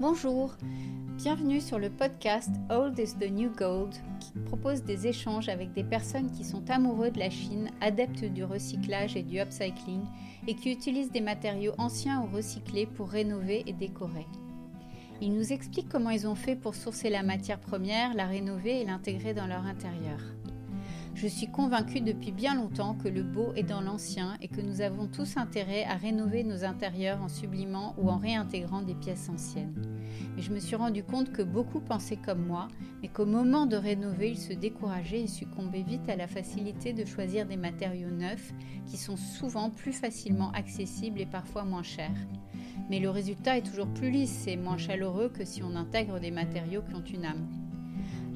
Bonjour, bienvenue sur le podcast Old is the New Gold qui propose des échanges avec des personnes qui sont amoureux de la Chine, adeptes du recyclage et du upcycling et qui utilisent des matériaux anciens ou recyclés pour rénover et décorer. Ils nous expliquent comment ils ont fait pour sourcer la matière première, la rénover et l'intégrer dans leur intérieur. Je suis convaincue depuis bien longtemps que le beau est dans l'ancien et que nous avons tous intérêt à rénover nos intérieurs en sublimant ou en réintégrant des pièces anciennes. Mais je me suis rendu compte que beaucoup pensaient comme moi, mais qu'au moment de rénover, ils se décourageaient et succombaient vite à la facilité de choisir des matériaux neufs qui sont souvent plus facilement accessibles et parfois moins chers. Mais le résultat est toujours plus lisse et moins chaleureux que si on intègre des matériaux qui ont une âme.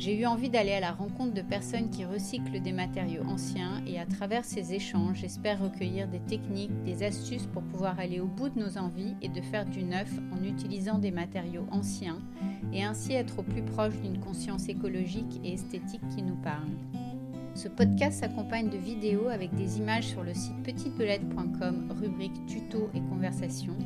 J'ai eu envie d'aller à la rencontre de personnes qui recyclent des matériaux anciens et à travers ces échanges, j'espère recueillir des techniques, des astuces pour pouvoir aller au bout de nos envies et de faire du neuf en utilisant des matériaux anciens et ainsi être au plus proche d'une conscience écologique et esthétique qui nous parle. Ce podcast s'accompagne de vidéos avec des images sur le site petitebelette.com, rubrique tutos et conversations.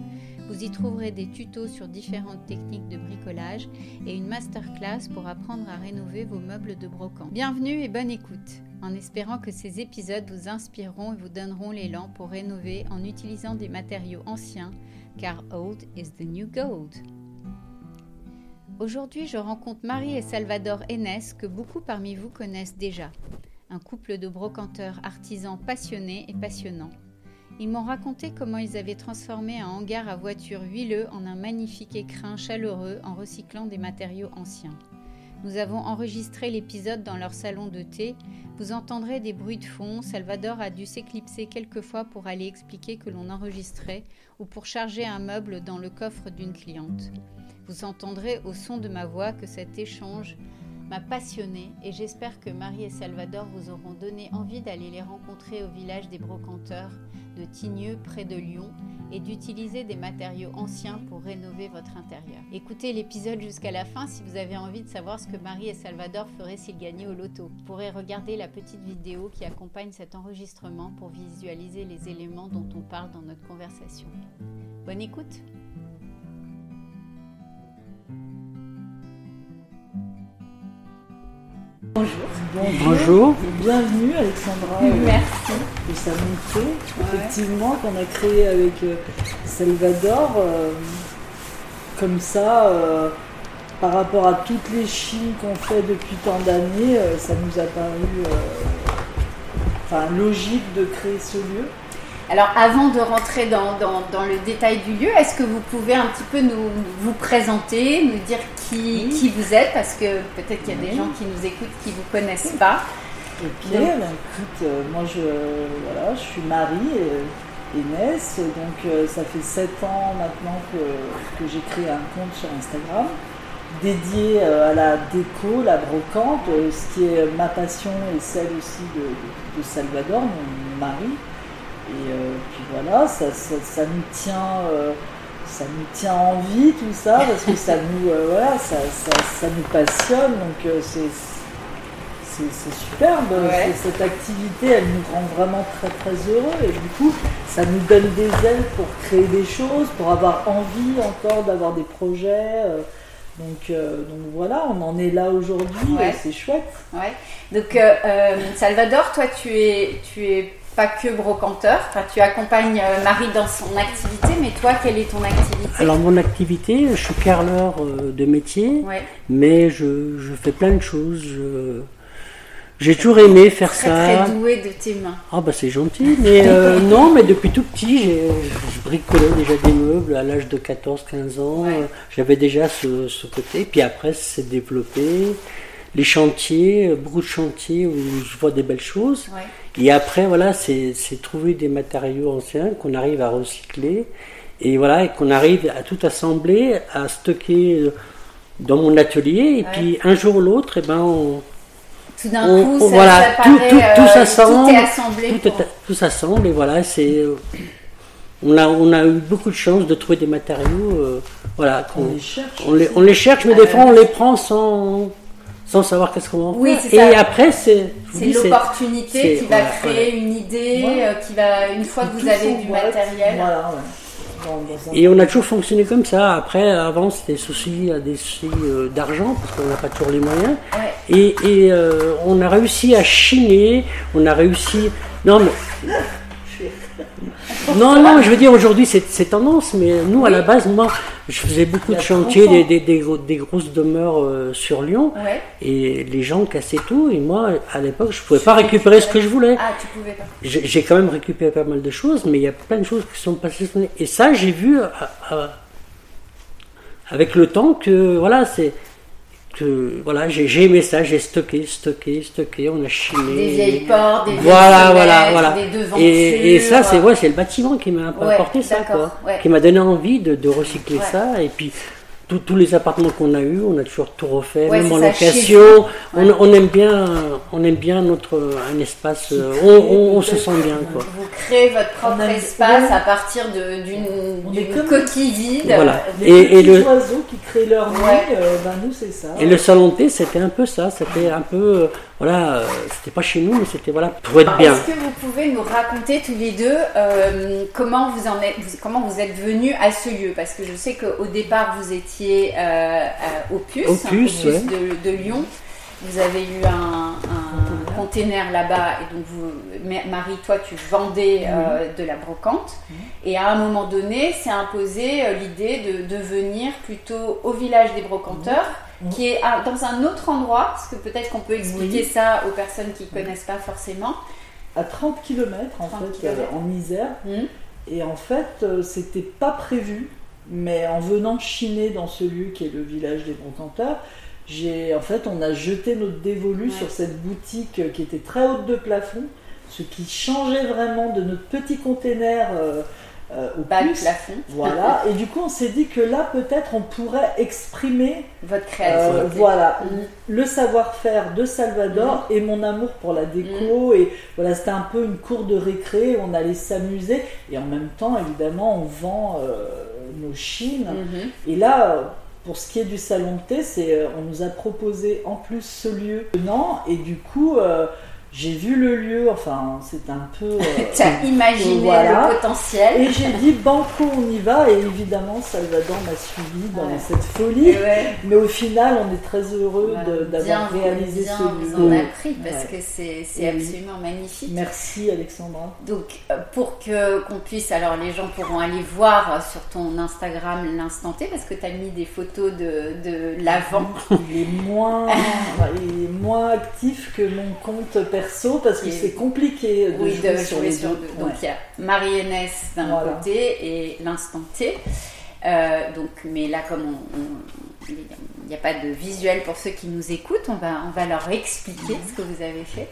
Vous y trouverez des tutos sur différentes techniques de bricolage et une masterclass pour apprendre à rénover vos meubles de brocante. Bienvenue et bonne écoute, en espérant que ces épisodes vous inspireront et vous donneront l'élan pour rénover en utilisant des matériaux anciens, car old is the new gold. Aujourd'hui, je rencontre Marie et Salvador Enes que beaucoup parmi vous connaissent déjà un couple de brocanteurs artisans passionnés et passionnants. Ils m'ont raconté comment ils avaient transformé un hangar à voitures huileux en un magnifique écrin chaleureux en recyclant des matériaux anciens. Nous avons enregistré l'épisode dans leur salon de thé. Vous entendrez des bruits de fond. Salvador a dû s'éclipser quelques fois pour aller expliquer que l'on enregistrait ou pour charger un meuble dans le coffre d'une cliente. Vous entendrez au son de ma voix que cet échange m'a passionné et j'espère que Marie et Salvador vous auront donné envie d'aller les rencontrer au village des brocanteurs de Tigneux près de Lyon et d'utiliser des matériaux anciens pour rénover votre intérieur. Écoutez l'épisode jusqu'à la fin si vous avez envie de savoir ce que Marie et Salvador feraient s'ils gagnaient au loto. Vous pourrez regarder la petite vidéo qui accompagne cet enregistrement pour visualiser les éléments dont on parle dans notre conversation. Bonne écoute Bonjour. Bonjour. Bienvenue Alexandra. Euh, Merci. de Samonté, effectivement, qu'on a créé avec euh, Salvador. Euh, comme ça, par rapport à toutes les chines qu'on fait depuis tant d'années, ça nous a paru enfin, logique de créer ce lieu. Alors, avant de rentrer dans, le détail du lieu, est-ce que vous pouvez un petit peu nous vous présenter, nous dire qui, qui vous êtes? Parce que peut-être qu'il y a des gens qui nous écoutent qui ne vous connaissent pas. Ok, ben, écoute, euh, moi je, voilà, je suis Marie et Inès, donc euh, ça fait 7 ans maintenant que, que j'ai créé un compte sur Instagram dédié euh, à la déco, la brocante, ce qui est ma passion et celle aussi de, de Salvador, mon mari. Et euh, puis voilà, ça, ça, nous tient, euh, ça nous tient en vie tout ça, parce que ça nous, euh, voilà, ça, ça, nous passionne, donc c'est c'est superbe. Cette activité, elle nous rend vraiment très très heureux et du coup, ça nous donne des ailes pour créer des choses, pour avoir envie encore d'avoir des projets. Donc, donc, voilà, on en est là aujourd'hui et c'est chouette. Ouais. Donc Salvador, toi tu es, tu es pas que brocanteur. Enfin, tu accompagnes euh, Marie dans son activité, mais toi, quelle est ton activité? Alors, mon activité, je suis carreleur euh, de métier, mais je, je, fais plein de choses. J'ai toujours aimé faire ça. Très doué de tes mains. Ah bah c'est gentil, mais euh, non, mais depuis tout petit, je bricolais déjà des meubles à l'âge de 14-15 ans. J'avais déjà ce, ce, côté, puis après c'est développé. Les chantiers, beaucoup de chantiers où je vois des belles choses. Et après, voilà, c'est trouver des matériaux anciens qu'on arrive à recycler et voilà, et qu'on arrive à tout assembler, à stocker euh, dans mon atelier. Et puis un jour ou l'autre, et eh ben on, tout d'un coup, ça, voilà, tout, tout, tout s'assemble, tout, assemblé tout, s'assemble et voilà, c'est on a, on a eu beaucoup de chance de trouver des matériaux, euh, voilà, on, les cherche, on les, on les cherche, mais des fois on les prend sans sans savoir qu'est-ce qu'on va oui, faire. Et après, c'est. L'opportunité qui va créer une idée, euh, qui va, une fois que vous avez du matériel. Et on a toujours fonctionné comme ça. Après, avant, c'était souci, des soucis euh, d'argent, parce qu'on n'a pas toujours les moyens. Ouais. Et, et, euh, on a réussi à chiner, on a réussi. Non, mais. Non, non, je veux dire, aujourd'hui, c'est tendance, mais nous, à la base, moi, je faisais beaucoup de chantiers, 30 ans. des, des, des gros- des grosses demeures euh, sur Lyon, Ouais. et les gens cassaient tout, et moi, à l'époque, je pouvais pas récupérer ce que je voulais. Ah, tu pouvais pas. J'ai quand même récupéré pas mal de choses, mais il y a plein de choses qui sont passées. Et ça, j'ai vu à- à- avec le temps que voilà, c'est que voilà, j'ai aimé ça, j'ai stocké, stocké, stocké, on a chiné. Des vieilles portes, des vieilles Voilà, voilà, voilà. des devantures. Et, et ça, c'est ouais, c'est le bâtiment qui m'a Ouais, apporté ça, quoi, ouais. qui m'a donné envie de, de recycler Ouais. ça. Et puis tous- tous les appartements qu'on a eu, on a toujours tout refait, Ouais, même en location. On, on aime bien, on aime bien notre un espace. euh, On, on- on se sent bien, quoi. Vous créez votre propre espace à partir de- d'une coquille vide. Voilà. Les Et- le- oiseaux qui créent leur nid, Ouais. euh, ben nous c'est ça. Et le salon de thé, c'était un peu ça. C'était un peu, euh, voilà, euh, c'était pas chez nous, mais c'était voilà, pour être bien. Est-ce que vous pouvez nous raconter tous les deux euh, comment vous en êtes, comment vous êtes venus à ce lieu? Parce que je sais qu'au départ vous étiez euh, à- au Puce, Au hein, ouais. de, de Lyon. Vous avez eu un, un container là-bas et donc vous, Ma- Marie, toi, tu vendais euh, de la brocante. Et à un moment donné, s'est imposé euh, l'idée de, de venir plutôt au village des brocanteurs, qui est à- dans un autre endroit, parce que peut-être qu'on peut expliquer Oui. ça aux personnes qui connaissent pas forcément. À 30 km en 30 fait, euh, kilomètres. en Isère. Hmm. Et en fait, euh, c'était pas prévu, mais en venant chiner dans ce lieu qui est le village des brocanteurs, j'ai en fait on a jeté notre dévolu Ouais. sur cette boutique euh, qui était très haute de plafond, ce qui changeait vraiment de notre petit container euh, euh, au bas de plus. plafond, Voilà, et du coup on s'est dit que là peut-être on pourrait exprimer votre euh, créativité. voilà, Mhm. le savoir-faire de Salvador et mon amour pour la déco. Et voilà, c'était un peu une cour de récré, on allait s'amuser. Et en même temps, évidemment, on vend euh, nos chines. Mhm. Et là, euh, pour ce qui est du salon de thé, c'est, euh, on nous a proposé en plus ce lieu venant. Et du coup, euh, j'ai vu le lieu, enfin, c'est un peu. euh, Tu as imaginé Voilà. le potentiel. et j'ai dit, banco, on y va. Et évidemment, Salvador m'a suivi dans Ouais. cette folie. Ouais. Mais au final, on est très heureux d'avoir réalisé bien ce lieu. en a pris parce que c'est absolument magnifique. Merci Alexandra. Donc, euh, pour que qu'on puisse, alors les gens pourront aller voir euh, sur ton Instagram l'instant T parce que tu as mis des photos de, de l'avant. Il est moins, il est moins actif que mon compte perso parce que c'est compliqué de Oui, jouer de sur jouer les sur deux. Donc Ouais. il y a Marie-Hélène d'un Voilà. côté et l'instant T. Euh, donc, mais là, comme on- il n'y a pas de visuel pour ceux qui nous écoutent, on va, on va leur expliquer Mhm. ce que vous avez fait.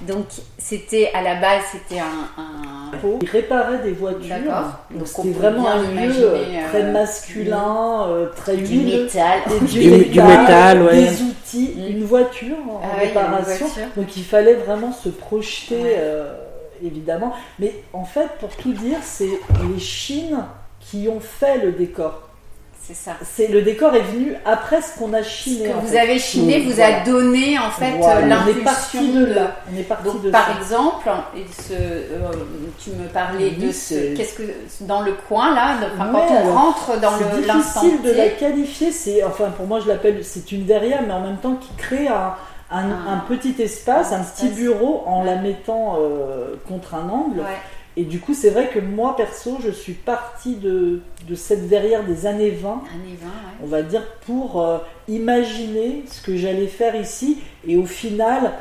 Donc, c'était à la base, c'était un, un- Il réparait des voitures. D'accord. Donc Donc, on c'était vraiment un lieu imaginer, euh, très euh, masculin, euh, très du métal. Et Du- du métal, ouais. des outils, Mm. une voiture en Ah réparation. voiture. Donc il fallait vraiment se projeter, Ouais. euh, évidemment. Mais en fait, pour tout dire, c'est les Chines qui ont fait le décor. C'est ça. C'est le décor est venu après ce qu'on a Ce chiné. que en vous fait. avez chiné vous voilà. a donné en fait Voilà, l'impulsion de là. On est parti Donc de par ça. exemple, euh, tu me parlais Oui, de ce, c'est- qu'est-ce que dans le coin là, de- enfin, Ouais, quand on rentre dans c'est le l'instant difficile de la qualifier. C'est enfin pour moi je l'appelle c'est une verrière, mais en même temps qui crée un, un petit espace, un petit espace. bureau en la mettant euh, contre un angle. ouais, Et du coup c'est vrai que moi perso je suis partie de, de cette verrière des années 20 années 20, ouais. on va dire, pour euh, imaginer ce que j'allais faire ici. Et au final,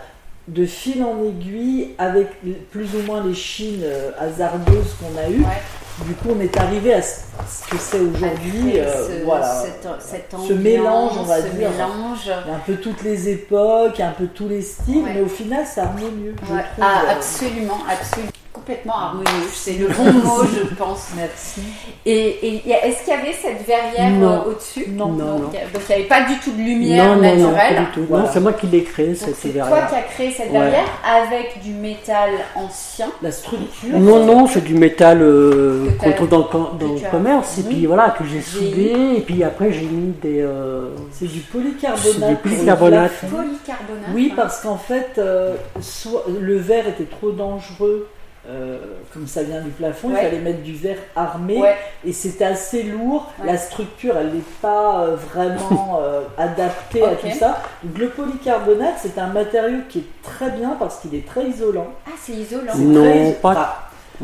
de fil en aiguille, avec plus ou moins les chines euh, hasardeuses qu'on a eues, Ouais. du coup, on est arrivé à ce ce que c'est aujourd'hui. Euh, ce, voilà. cette, cette Ce ambiance, mélange, on va ce dire. mélange. Un peu toutes les époques, un peu tous les styles, Ouais. mais au final, c'est harmonieux. je Ouais. trouve, Ah, euh, absolument, absolument. Complètement harmonieux, c'est le bon mot, je pense. Merci. Et, est-ce qu'il y avait cette verrière Non. euh, au-dessus? Non, Non, donc, il n'y avait pas du tout de lumière Non, non, non, naturelle. pas du tout. Voilà. Non, c'est moi qui l'ai créé, Donc cette c'est toi verrière. qui as créé cette Ouais. verrière avec du métal ancien. La structure. Non, non, c'est du métal euh, qu'on trouve dans le, com- dans commerce, et puis voilà, que j'ai soudé, et puis après j'ai mis des. euh, C'est du C'est polycarbonate. du pour le polycarbonate. Oui, hein. parce qu'en fait, euh, soit- le verre était trop dangereux euh, comme ça vient du plafond, Ouais. il fallait mettre du verre armé Ouais. et c'était assez lourd. Ouais. La structure, elle n'est pas euh, vraiment euh, adaptée à tout ça. Donc le polycarbonate, c'est un matériau qui est très bien parce qu'il est très isolant. Ah, c'est isolant. C'est Non, très- pas- enfin,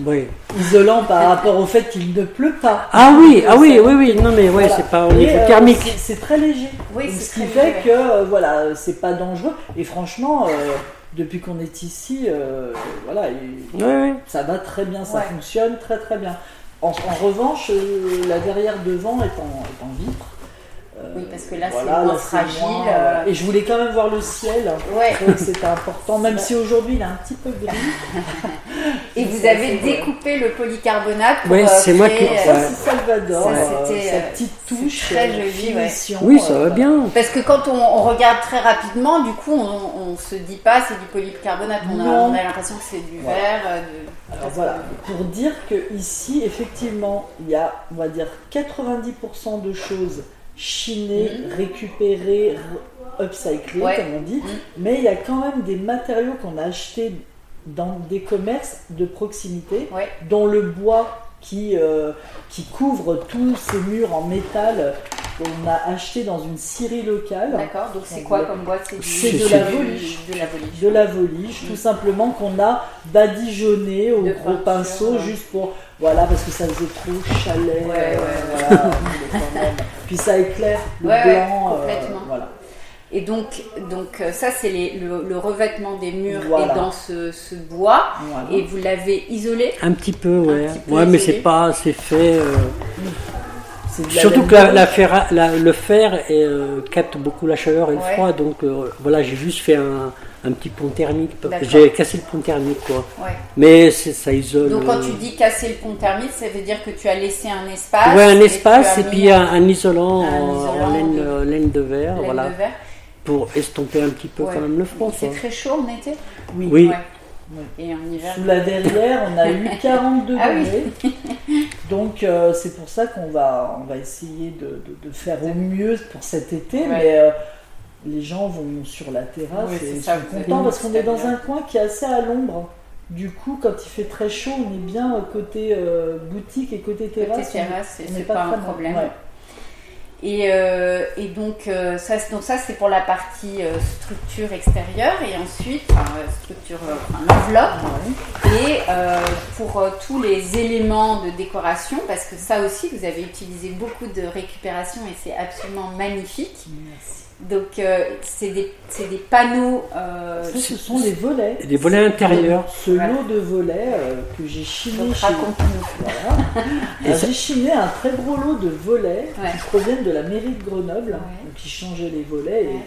Oui. isolant par rapport au fait qu'il ne pleut pas. Ah oui, ah oui, oui, oui, non mais ouais, Voilà. c'est pas au niveau euh, thermique. c'est- C'est très léger. Oui, Donc, c'est ce qui fait léger, que euh, voilà, c'est pas dangereux. Et franchement, euh, depuis qu'on est ici, euh, voilà, et- ça va très bien, ça Ouais. fonctionne très très bien. En, en revanche, euh, la verrière devant est en, est en vitre. Euh, Oui, parce que là, c'est moins là, fragile, moins, euh. Et je voulais quand même voir le ciel. Ouais. Je trouvais que c'était important, même si aujourd'hui il est un petit peu gris. Et vous avez découpé le polycarbonate pour euh, c'est moi qui- euh, Ça, Ouais. c'est Salvador, Ça, euh, c'était, sa euh, petite c'est touche, très euh, joli, ouais. finition, Oui, ça euh, va bien. Parce que quand on, on regarde très rapidement, du coup, on, on se dit pas c'est du polycarbonate. On a, Non. on a l'impression que c'est du Voilà. verre. euh, de- Alors voilà, que- pour dire que ici, effectivement, il y a, on va dire, 90% de choses re- upcyclées, Mhm. Ouais. comme on dit, Mhm. mais il y a quand même des matériaux qu'on a achetés dans des commerces de proximité, Ouais. dont le bois qui, euh, qui couvre tous ces murs en métal qu'on a acheté dans une scierie locale. D'accord. Donc c'est quoi comme boîte? C'est de la voliche. De la voliche. de la voliche, tout simplement qu'on a badigeonné au De gros pinceau ouais. juste pour voilà parce que ça faisait trop chalet. Ouais, euh, ouais, on quand même. Puis ça éclaire le Ouais, ouais, blanc. euh, complètement. voilà. Et donc, donc euh, ça, c'est le, le revêtement des murs Voilà. est dans ce, ce bois. Voilà. Et vous l'avez isolé? Un petit peu, ouais. petit peu ouais, mais c'est pas, c'est fait. euh, la Surtout que la, blanche. la ferra- la- le fer est, euh, capte beaucoup la chaleur et le Ouais. froid, donc euh, voilà, j'ai juste fait un, un petit pont thermique. J'ai cassé le pont thermique, quoi. Ouais. Mais c'est- ça isole. Donc quand euh, tu dis casser le pont thermique, ça veut dire que tu as laissé un espace. Ouais, un espace et puis un, un isolant, un en, isolant en laine, de- laine de verre, laine voilà, de verre. pour estomper un petit peu Ouais. quand même le froid. C'est très chaud en été Oui. Oui. Et en hiver Sous la verrière, on a eu 40 degrés. Ah oui. Donc euh, c'est pour ça qu'on va, on va essayer de, de- de faire au mieux pour cet été. Ouais. Mais euh, les gens vont sur la terrasse Oui, et ils sont contents parce qu'on est dans un coin qui est assez à l'ombre. Du coup, quand il fait très chaud, on est bien côté euh, boutique et côté côté terrasse. on- terrasse, c'est pas, un problème. Ouais. Et, euh, et donc, euh, ça, c'est- donc ça c'est pour la partie euh, structure extérieure et ensuite enfin, euh, structure enfin, l'enveloppe Ouais. et euh, pour tous les éléments de décoration parce que ça aussi vous avez utilisé beaucoup de récupération et c'est absolument magnifique. Merci. Donc euh, c'est des, c'est des panneaux. euh, Ça, ce sont des volets. Des volets intérieurs. Ce Voilà. lot de volets euh, que j'ai chiné donc chez raconte-nous. Voilà. J'ai chiné un très gros lot de volets Ouais. qui proviennent de la mairie de Grenoble, Ouais. qui changeaient les volets. et Ouais.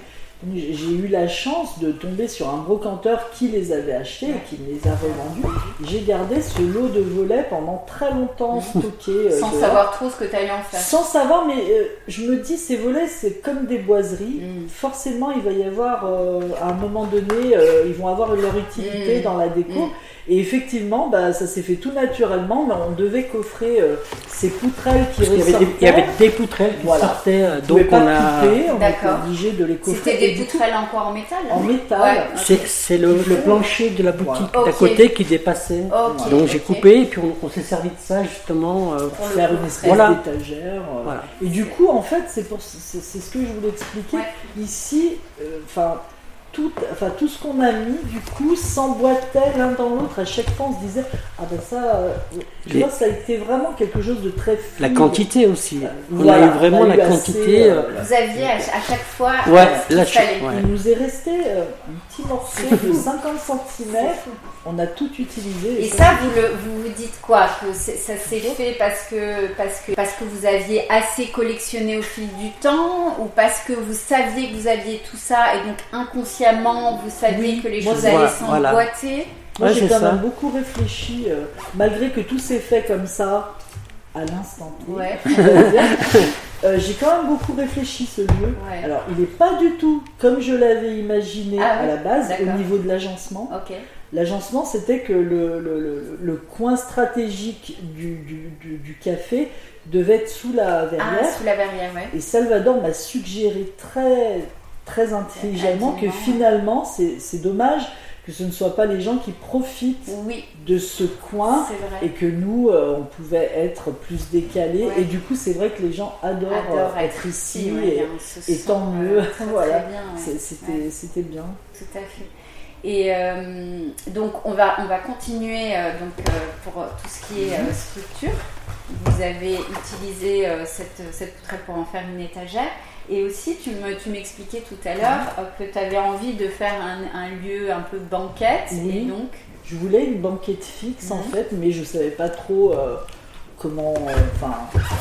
J'ai eu la chance de tomber sur un brocanteur qui les avait achetés et qui me les a revendus. J'ai gardé ce lot de volets pendant très longtemps stocké. euh, Sans dehors. savoir trop ce que tu allais en faire. Sans savoir, mais euh, je me dis, ces volets, c'est comme des boiseries. Mm. Forcément, il va y avoir, euh, à un moment donné, euh, ils vont avoir leur utilité Mm. dans la déco. Mm. Et effectivement, bah, ça s'est fait tout naturellement, mais on devait coffrer euh, ces poutrelles qui Parce qu'il y avait des- ressortaient. il y avait des poutrelles qui Voilà. sortaient, euh, donc on a. couper, on était obligé de les coffrer. C'était des poutrelles encore en métal en métal. Ouais. C'est c'est le, le plancher de la boutique Voilà. d'à côté qui dépassait. Donc j'ai coupé et puis on, on s'est servi de ça justement. euh, Pour faire une espèce Voilà. d'étagère. euh. Voilà. Et du coup, en fait, c'est ce que je voulais expliquer. Ouais. Ici, euh, enfin. Tout, enfin, tout ce qu'on a mis, du coup, s'emboîtait l'un dans l'autre. À chaque fois, on se disait, ah ben ça, euh, Les- vois, ça a été vraiment quelque chose de très La fluide. quantité aussi. On Voilà, a eu vraiment la eu quantité. assez, euh, euh, Vous aviez à, à chaque fois Ouais, euh, ce qu'il là, je- fallait. ouais. Il nous est resté euh, petit morceau de 50 cm. On a tout utilisé. Et ça, vous, le, vous vous dites quoi Que ça s'est fait parce que, parce, que, parce que vous aviez assez collectionné au fil du temps Ou parce que vous saviez que vous aviez tout ça et donc inconsciemment vous saviez Oui, que les choses allaient voilà. s'emboîter? Moi, Ouais, j'ai quand ça. même beaucoup réfléchi, euh, malgré que tout s'est fait comme ça à l'instant. Ouais. Euh, j'ai quand même beaucoup réfléchi ce lieu. Ouais. Alors, il n'est pas du tout comme je l'avais imaginé Ah à oui, la base au niveau de l'agencement. L'agencement, c'était que le, le- le- le coin stratégique du, du- du- du café devait être sous la Ah, verrière. sous la verrière, ouais. Et Salvador m'a suggéré très, très intelligemment que finalement, c'est dommage que ce ne soit pas les gens qui profitent Oui, de ce coin et que nous, euh, on pouvait être plus décalés. Ouais. Et du coup, c'est vrai que les gens adorent, Adore euh, être ici. ouais, et tant euh, mieux. très, Voilà. c'était Ouais. c'était bien. Tout à fait. Et euh, donc on va, on va continuer donc, pour tout ce qui est euh, structure. Vous avez utilisé euh, cette, cette poutrelle pour en faire une étagère. Et aussi, tu me- tu m'expliquais tout à l'heure euh, que tu avais envie de faire un, un lieu un peu banquette. Oui. Et donc, Je voulais une banquette fixe en Mhm. fait, mais je savais pas trop euh, comment, enfin,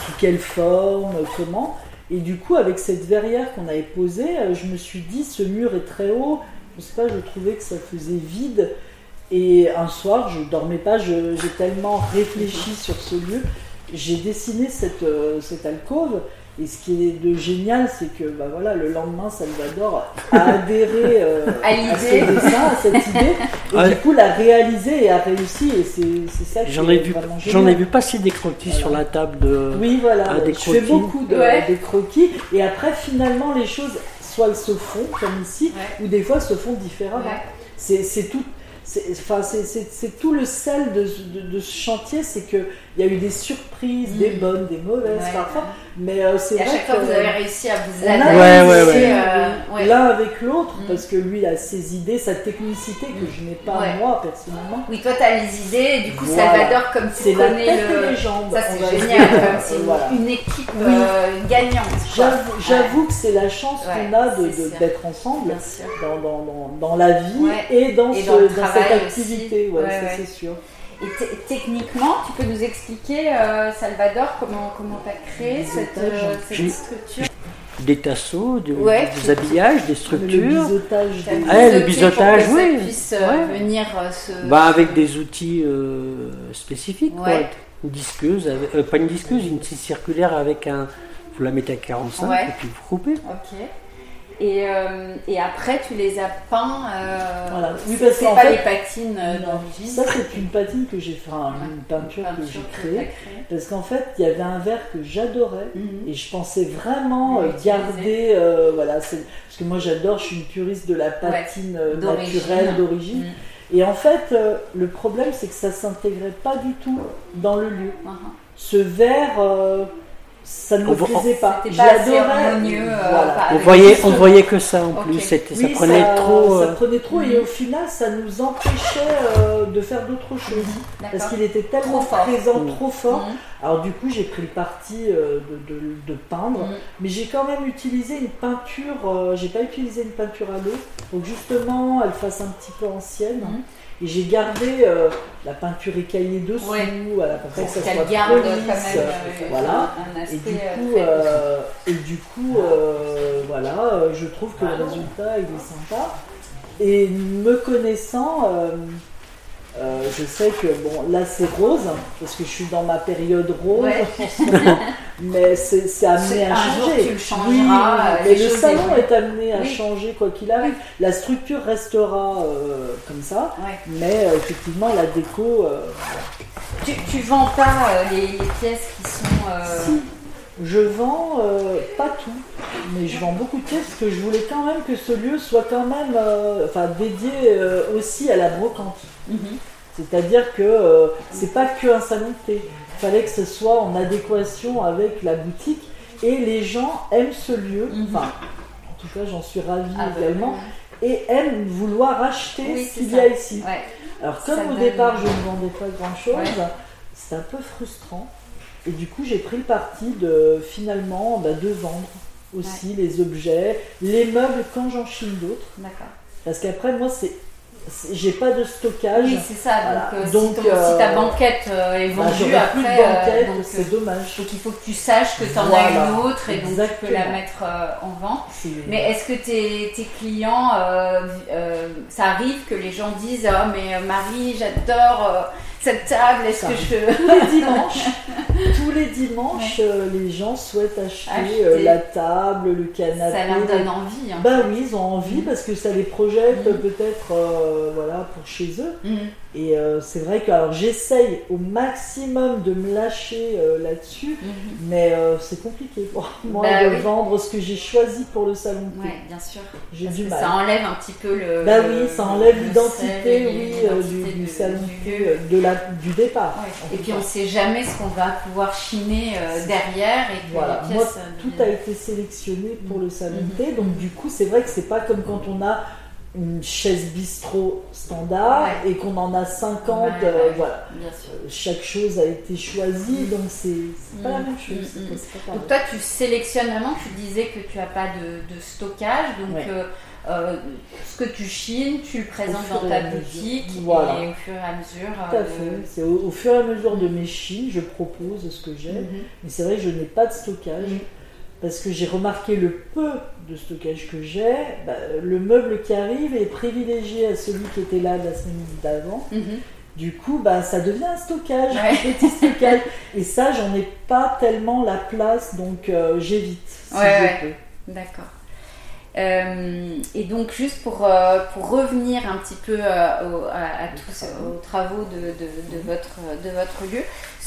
sous quelle forme, comment. Et du coup, avec cette verrière qu'on avait posée, je me suis dit, ce mur est très haut. Je sais pas, je trouvais que ça faisait vide. Et un soir, je dormais pas, j'ai tellement réfléchi sur ce lieu. J'ai dessiné cette, euh, cette alcôve. Et ce qui est de génial, c'est que bah voilà, le lendemain, Salvador a adhéré euh, À l'idée. ce dessin, à cette idée. Et Ouais. du coup, l'a réalisé et a réussi. Et c'est c'est ça qui J'en ai vu, j'en ai vu passer des croquis Voilà. sur la table de. Oui, voilà. Des je fais beaucoup de Ouais. des croquis. Et après, finalement, les choses, soit elles se font, comme ici, Ouais. ou des fois, elles se font différemment. Ouais. C'est c'est tout. c'est- Enfin, c'est- c'est c'est tout le sel de, ce- de- de ce chantier, c'est qu'il y a eu des surprises, des Mm. bonnes, des mauvaises Ouais. parfois, mais euh, c'est Et à vrai chaque fois, que vous avez réussi à vous adapter. Ouais, ouais, réussi, ouais. euh, ouais. l'un avec l'autre, Mm. parce que lui a ses idées, sa technicité que je n'ai pas Ouais. moi personnellement. Oui, toi, tu as les idées. Et du coup, Voilà. Salvador, comme tu C'est la connais tête le. et les jambes. Ça, on c'est va génial. C'est une, Voilà. une équipe Oui. euh, gagnante. J'avoue que c'est la chance Ouais, qu'on a d'être ensemble dans, dans, dans, dans la vie Ouais. et, dans, Et ce- dans cette activité. C'est sûr. Et te- techniquement, tu peux nous expliquer, euh, Salvador, comment comment tu as créé cette, euh, structure Des tasseaux, de- Ouais. des habillages, des Le structures. biseautage. T'as des- Ah, le biseautage, pour que oui. Ça puisse euh, Ouais. venir euh, se. Bah, avec des outils euh, spécifiques. quoi. Une disqueuse, avec- euh, pas une disqueuse, une scie circulaire avec un. Vous la mettez à 45 Ouais. et puis vous coupez. Ok. Et, euh, et après, tu les as peints. Euh, Voilà. Oui, c'est- parce c'est qu'en pas fait- les patines euh, d'origine. Ça, c'est une patine que j'ai fait, enfin, une peinture que j'ai créée. Parce qu'en fait, il y avait un verre que j'adorais. Mhm. Et je pensais vraiment garder, voilà, parce que moi j'adore, je suis une puriste de la patine naturelle d'origine. Mhm. Et en fait, le problème c'est que ça s'intégrait pas du tout dans le lieu. Mhm. Ce verre, ça ne me On plaisait pas. Harmonieux. euh, Voilà. On voyait, on voyait que ça en plus. C'était- Oui, ça prenait trop. ça euh, prenait trop et Mhm. au final, ça nous empêchait euh, de faire d'autres choses. Parce qu'il était tellement Trop présent, Mhm. trop fort. Mhm. Alors du coup, j'ai pris le parti euh, de, de- de peindre. Mhm. Mais j'ai quand même utilisé une peinture, euh, j'ai pas utilisé une peinture à l'eau, donc justement elle fasse un petit peu ancienne. Et j'ai gardé euh, la peinture écaillée dessous, Ouais. voilà, pour que ça soit garde quand même euh, voilà. un Et du euh, coup, euh, et du coup euh, voilà, euh, je trouve que le résultat il est sympa. Et me connaissant, euh, euh, je sais que bon, là c'est rose, parce que je suis dans ma période rose Ouais. mais c'est c'est amené à un jour, changer. tu le changeras, oui, euh, mais le salon est amené à Oui. changer quoi qu'il arrive. La structure restera euh, comme ça, Ouais. mais euh, effectivement la déco. euh, Tu, tu vends pas euh, les, les pièces qui sont. euh, Si, je vends euh, pas tout, mais je vends beaucoup de pièces parce que je voulais quand même que ce lieu soit quand même euh, enfin, dédié euh, aussi à la brocante. mhm. C'est-à-dire que euh, c'est pas que un salon de thé. Il fallait que ce soit en adéquation avec la boutique et les gens aiment ce lieu. Mhm. Enfin, en tout cas, j'en suis ravie Ah, bah, également. Et aiment vouloir acheter Oui, ce c'est qu'il y a ici. Ouais. Alors Ça comme au départ je ne vendais pas grand chose, Ouais. c'était un peu frustrant. Et du coup j'ai pris le parti de finalement bah, de vendre aussi les objets, les meubles quand j'en chine d'autres. D'accord. Parce qu'après moi c'est c'est- j'ai pas de stockage. Oui, c'est ça. Voilà. Donc, euh, Donc, si, ton- euh, si ta banquette euh, est Bah, vendue j'aurais après, plus de euh, banquette, donc, c'est dommage. donc il faut que tu saches que tu en as une autre et donc tu peux la mettre en vente. Mais est-ce que tes, tes clients, ça arrive que les gens disent Oh, mais Marie, j'adore cette table, est-ce que je. tous les dimanches, tous les dimanches, euh, les gens souhaitent acheter, Acheter. euh, la table, le canapé. Ça leur donne envie. hein. Bah oui, ils ont envie Mm. parce que ça les projette Mm. peut-être euh, voilà, pour chez eux. Mhm. Et euh, c'est vrai que alors, j'essaye au maximum de me lâcher euh, là-dessus, Mhm. mais euh, c'est compliqué pour moi Bah de oui. vendre ce que j'ai choisi pour le salon. Ouais, bien sûr. J'ai du mal. ça enlève un petit peu le. Bah oui, ça enlève l'identité oui, du, l'identité du salon du de la, du départ. Ouais. Et puis on sait jamais ce qu'on va pouvoir chiner derrière et que Voilà, moi tout a été sélectionné pour le salon Mhm. thé, donc du coup c'est vrai que c'est pas comme quand on a une chaise bistrot standard Ouais. et qu'on en a 50, Ouais, euh, ouais, voilà. Bien sûr. Euh, Chaque chose a été choisie, donc c'est pas la Mhm. même chose. Mhm. pas- c'est pas Donc toi, tu sélectionnes vraiment, tu disais que tu n'as pas de, de stockage, donc euh, ce que tu chines, tu le présentes dans ta boutique Voilà. et au fur et à mesure. Tout à fait. C'est au, au fur et à mesure de mes chines, je propose ce que j'ai. Mhm. Mais c'est vrai que je n'ai pas de stockage. Mhm. Parce que j'ai remarqué le peu de stockage que j'ai, bah, le meuble qui arrive est privilégié à celui qui était là la semaine d'avant. Mhm. Du coup, bah, ça devient un stockage, Ouais. un petit stockage. Et ça, j'en ai pas tellement la place, donc euh, j'évite. Si Ouais, je ouais. peux. D'accord. Euh, et donc juste pour, euh, pour revenir un petit peu euh, au- à, à tous aux travaux de, de- de votre, de votre lieu,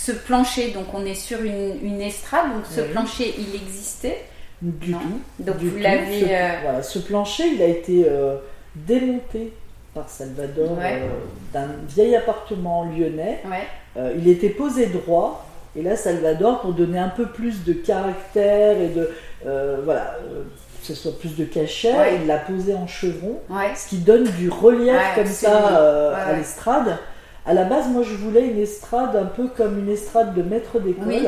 ce plancher, donc on est sur une, une estrade, donc ce Oui. plancher il existait, Du Non. tout. donc du vous l'avez... Ce, euh, voilà, ce plancher, il a été euh, démonté par Salvador Ouais. euh, d'un vieil appartement lyonnais. ouais, il était posé droit. Et là, Salvador, pour donner un peu plus de caractère et de. voilà, que ce soit plus de cachet, Ouais. il l'a posé en chevron. ce qui donne du relief comme absolument. ça à l'estrade. À la base, moi, je voulais une estrade un peu comme une estrade de maître d'école. Oui.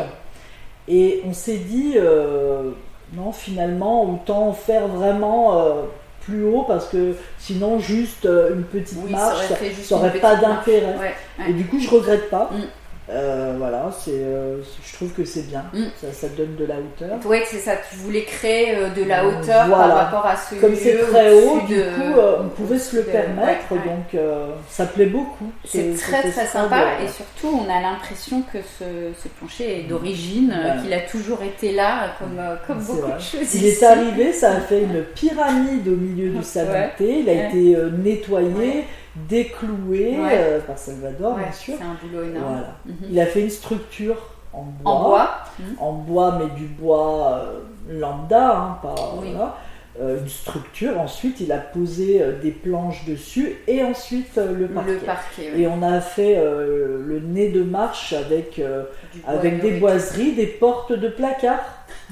Et on s'est dit, euh, non, finalement, autant faire vraiment euh, plus haut parce que sinon, juste euh, une petite oui, marche, ça une aurait petite pas d'intérêt. Ouais, ouais. Et du coup, je regrette pas. Mm. Euh, voilà, c'est, euh, je trouve que c'est bien. Mm. Ça, ça donne de la hauteur. Ouais, c'est ça, tu voulais créer euh, de la hauteur voilà. par rapport à ce Comme c'est très haut, du de- coup, on pouvait se le de- permettre, ouais, ouais. donc ça plaît beaucoup. C'est ce- très très sympa et surtout on a l'impression que ce, ce plancher est d'origine, euh, Voilà. qu'il a toujours été là comme, comme C'est beaucoup vrai. de choses. Il ici. est arrivé, ça a fait une pyramide au milieu du salon Ouais. Il a été nettoyé. Décloué Ouais. euh, par Salvador, Ouais, bien sûr. c'est un boulot énorme. Voilà. Mhm. Il a fait une structure en bois. En bois, En bois, mais du bois euh, lambda, hein, pas Oui. voilà. Euh, une structure. Ensuite, il a posé des planches dessus et ensuite le parquet. le parquet, ouais. Et on a fait le nez de marche avec avec des boiseries, des portes de placard,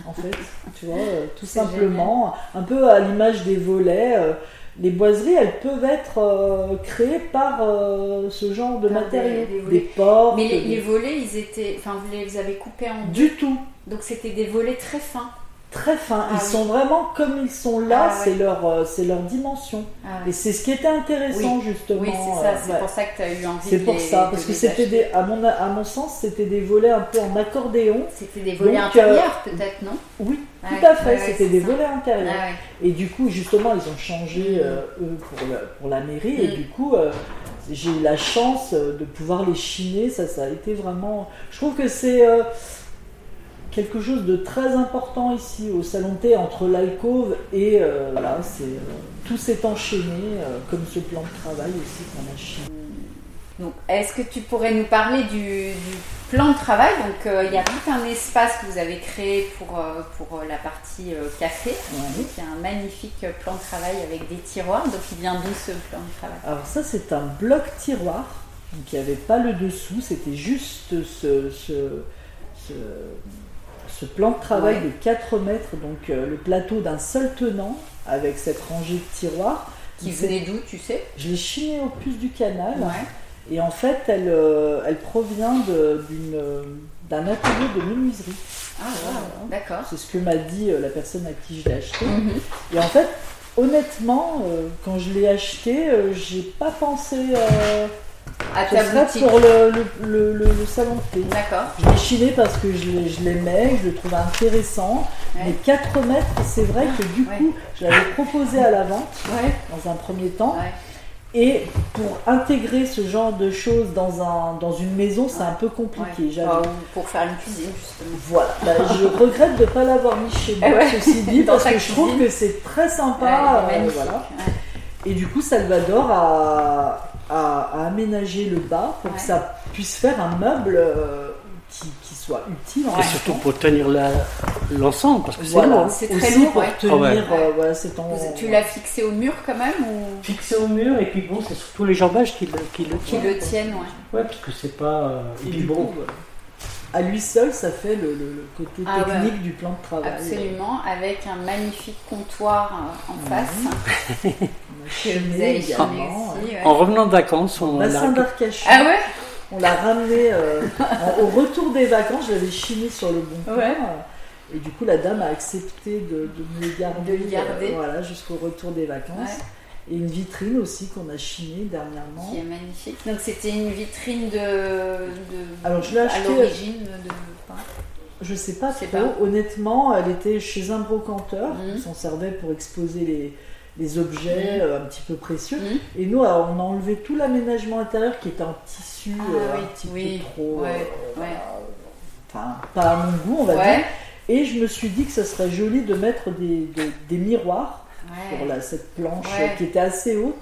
en fait, tu vois, tout simplement, un peu à l'image des volets. Les boiseries, elles peuvent être euh, créées par euh, ce genre de Par matériaux, des- des des, volets. portes, Mais les, des- les volets, ils étaient, enfin vous les avez coupés en deux, du tout, donc c'était des volets très fins. Très fins. Ah ils oui. sont vraiment comme ils sont là, Ah ouais. c'est leur, euh, c'est leur dimension. Ah Et c'est ce qui était intéressant justement. Oui, c'est ça, euh, c'est ouais. pour ça que tu as eu envie C'est pour les- ça, parce que c'était des, à mon, à mon sens, c'était des volets un peu en accordéon. C'était des volets Donc, intérieurs peut-être, non? Oui, tout à fait, c'était des ça. volets intérieurs. Et du coup, justement, ils ont changé euh, eux pour, la, pour la mairie. Et Mm. du coup, euh, j'ai eu la chance euh, de pouvoir les chiner. Ça, ça a été vraiment. Je trouve que c'est euh, quelque chose de très important ici au salon thé entre l'alcôve et euh, voilà, c'est euh, tout s'est enchaîné euh, comme ce plan de travail aussi qu'on a chiné. Donc, est-ce que tu pourrais nous parler du, du plan de travail? Donc, il y a tout un espace que vous avez créé pour, pour la partie café. Donc, il y a un magnifique plan de travail avec des tiroirs. Donc, il vient d'où ce plan de travail? Alors ça, c'est un bloc tiroir. Donc il n'y avait pas le dessous, c'était juste ce, ce, ce, ce plan de travail Ouais. de 4 mètres, donc euh, le plateau d'un seul tenant avec cette rangée de tiroirs. Qui venait d'où, tu sais? Je l'ai chiné au puce du canal Ouais. et en fait elle, euh, elle provient euh, d'un atelier de menuiserie. Ah, wow. d'accord. C'est ce que m'a dit la personne à qui je l'ai acheté. Mhm. Et en fait, honnêtement, euh, quand je l'ai acheté, j'ai pas pensé À Ce boutique. pour le, le, le- le- le salon de thé. D'accord. Je l'ai chiné parce que je l'ai- je l'aimais, je le trouvais intéressant. Ouais. Mais 4 mètres, c'est vrai que du Ouais. coup, je l'avais proposé à la vente Ouais. dans un premier temps. Et pour intégrer ce genre de choses dans, un, dans une maison, c'est un peu compliqué. Oh, pour faire une cuisine, justement. Voilà, Bah, je regrette de ne pas l'avoir mis chez moi, Eh ceci dit, parce que je trouve que c'est très sympa. euh, voilà. Et du coup, Salvador a, a- a aménagé le bas pour Ouais. que ça puisse faire un meuble euh, qui, qui soit utile en Et surtout temps. pour tenir l'ensemble, parce que c'est Voilà, lourd. C'est très aussi lourd, pour ouais. tenir, Ah ouais. euh, voilà, c'est en... Vous- Tu l'as fixé au mur quand même ou? Fixé au mur, et puis bon, c'est surtout les jambages qui le, qui le qui tiennent. le tiennent ouais. Ouais, parce que c'est pas. euh, Et puis bon. À lui seul, ça fait le, le- le côté Ah ouais. technique du plan de travail. Absolument, avec un magnifique comptoir euh, en face. Vous également, aussi. ouais. en revenant de vacances, on l'a Bassin d'Arcachon. Ah ouais On l'a ramené euh, en- au retour des vacances, je l'avais chiné sur le bon coin. Ouais. euh, Et du coup, la dame a accepté de, de me le garder, De garder. euh, voilà, jusqu'au retour des vacances. Et une vitrine aussi qu'on a chinée dernièrement. Qui est magnifique. Donc c'était une vitrine de. de Alors, je l'ai à acheté- l'origine de. enfin, Je sais pas trop. pas. Honnêtement, elle était chez un brocanteur qui s'en servait pour exposer les, les objets Mhm. euh, un petit peu précieux. Mhm. Et nous, alors, on a enlevé tout l'aménagement intérieur qui était en tissu Ah euh, oui, un petit oui, peu trop. ouais, euh, ouais. Enfin, pas à mon goût, on va Ouais. dire. Et je me suis dit que ce serait joli de mettre des miroirs Ouais. sur la, cette planche Ouais. qui était assez haute,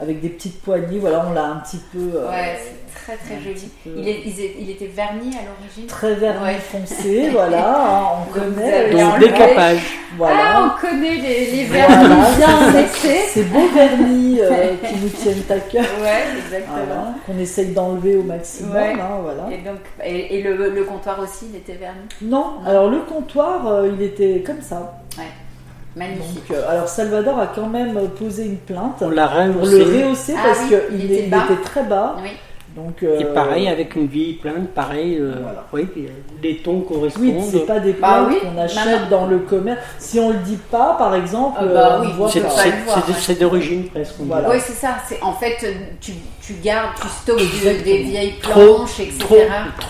avec des petites poignées. Voilà, on l'a un petit peu. euh, Ouais, c'est très très joli. peu- Il, est- il est- il était verni à l'origine Très verni Ouais. foncé, voilà, hein, on Donc, connaît. Donc décapage. Voilà. Ah, on connaît les, les Voilà. vernis bien laissés. Ces beaux vernis euh, qui nous tiennent à cœur, Ouais, exactement. voilà, qu'on essaye d'enlever au maximum. Ouais. hein, voilà. Et donc, et, et le, le comptoir aussi, il était verni? Non, alors le comptoir, euh, il était comme ça. Magnifique. Donc, euh, alors Salvador a quand même posé une plainte On l'a pour le rehaussé. rehausser Ah parce oui, qu'il il était était très bas. Oui. Donc, euh, Et pareil, avec une vieille plainte, pareil, euh, Voilà. oui, puis, euh, les tons correspondent. Oui, c'est pas des Bah plantes oui, qu'on achète maman. dans le commerce. Si on le dit pas, par exemple, Ah bah euh, oui, on voit C'est pas c'est- d'origine presque. Voilà. Oui, c'est ça. C'est en fait, tu, tu gardes, tu stockes des vieilles Trop, planches, etc. Trop,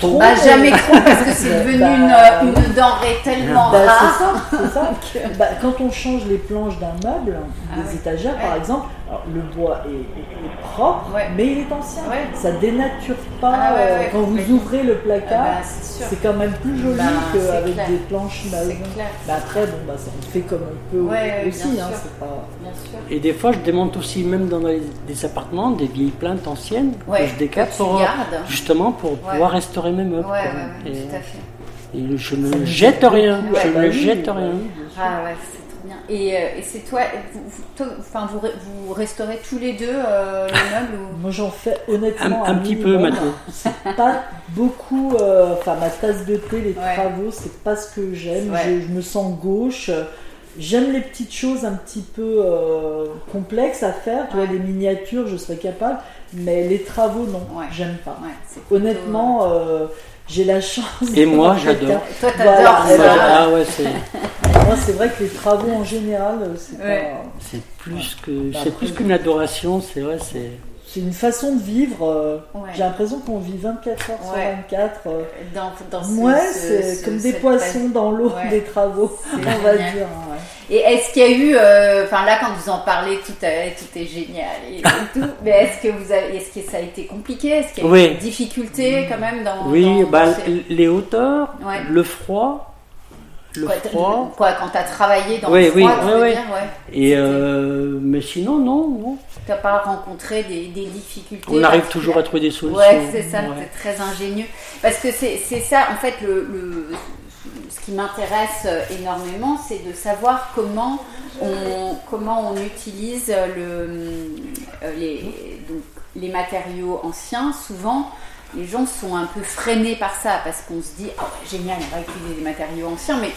trop. Bah, jamais trop parce que c'est devenu Bah, une, une denrée tellement Bah, rare. ça, ça. Bah, quand on change les planches d'un meuble, Ah des oui. étagères par exemple, alors, le bois est, est- est propre, Ouais. mais il est ancien. Ouais. Ça dénature pas. Ah ouais, euh, ouais, quand vous ouvrez le Ah placard, bah, c'est quand même plus joli Bah, qu'avec des planches neuves. Après, bon, bah, ça, on fait comme on peut aussi. bien hein, pas... Bien sûr. Et des fois, je démonte aussi, même dans les, des appartements, des vieilles plaintes anciennes Ouais, que je tu pour, euh, justement pour pouvoir restaurer mes meubles. ouais, quoi. ouais, et, tout à fait. et je ne jette rien, je ne oui, jette rien. oui, bien sûr. Ah ouais, c'est trop bien. Et, euh, et c'est toi, vous, toi- enfin, vous, vous restaurez tous les deux euh, les meubles ou... Moi j'en fais honnêtement Un- un petit peu maintenant. C'est pas beaucoup, euh, enfin ma tasse de thé, les Ouais. travaux, c'est pas ce que j'aime. Ouais. Je, je me sens gauche. J'aime les petites choses un petit peu euh, complexes à faire, tu vois, les miniatures, je serais capable, mais les travaux, non, Ouais. j'aime pas. Ouais, c'est plutôt- Honnêtement, euh, j'ai la chance. Et moi, j'adore. quelqu'un- Toi, Voilà, t'adores et ça. voilà. Ah ouais, c'est Moi, c'est vrai que les travaux en général, c'est Ouais. pas- c'est plus que Bah, c'est plus qu'une adoration, c'est vrai, c'est c'est une façon de vivre. euh, Ouais. J'ai l'impression qu'on vit 24 heures Ouais. sur 24. euh, Dans, dans ce- Ouais, c'est ce- comme des poissons dans l'eau Ouais. des travaux, on va génial. dire. hein, ouais. Et est-ce qu'il y a eu, euh, enfin là quand vous en parlez, tout, est- tout est génial et, et tout, mais est-ce que vous avez, est-ce que ça a été compliqué? Est-ce qu'il y a eu Oui. des difficultés quand même dans oui, dans- bah, dans ces- les hauteurs, Ouais. le froid, le quoi, froid. quoi, quand t'as travaillé dans Oui, le froid, oui, tu oui, veux oui. dire, ouais. Et euh, mais sinon non, non. T'as pas rencontré des, des difficultés On arrive toujours à trouver des solutions. Ouais, c'est ça, Ouais. c'est très ingénieux. Parce que c'est c'est ça, en fait, le, le- ce qui m'intéresse euh, énormément, c'est de savoir comment on, comment on utilise le, euh, les, donc, les matériaux anciens. Souvent, les gens sont un peu freinés par ça parce qu'on se dit, oh, génial, on va utiliser des matériaux anciens, mais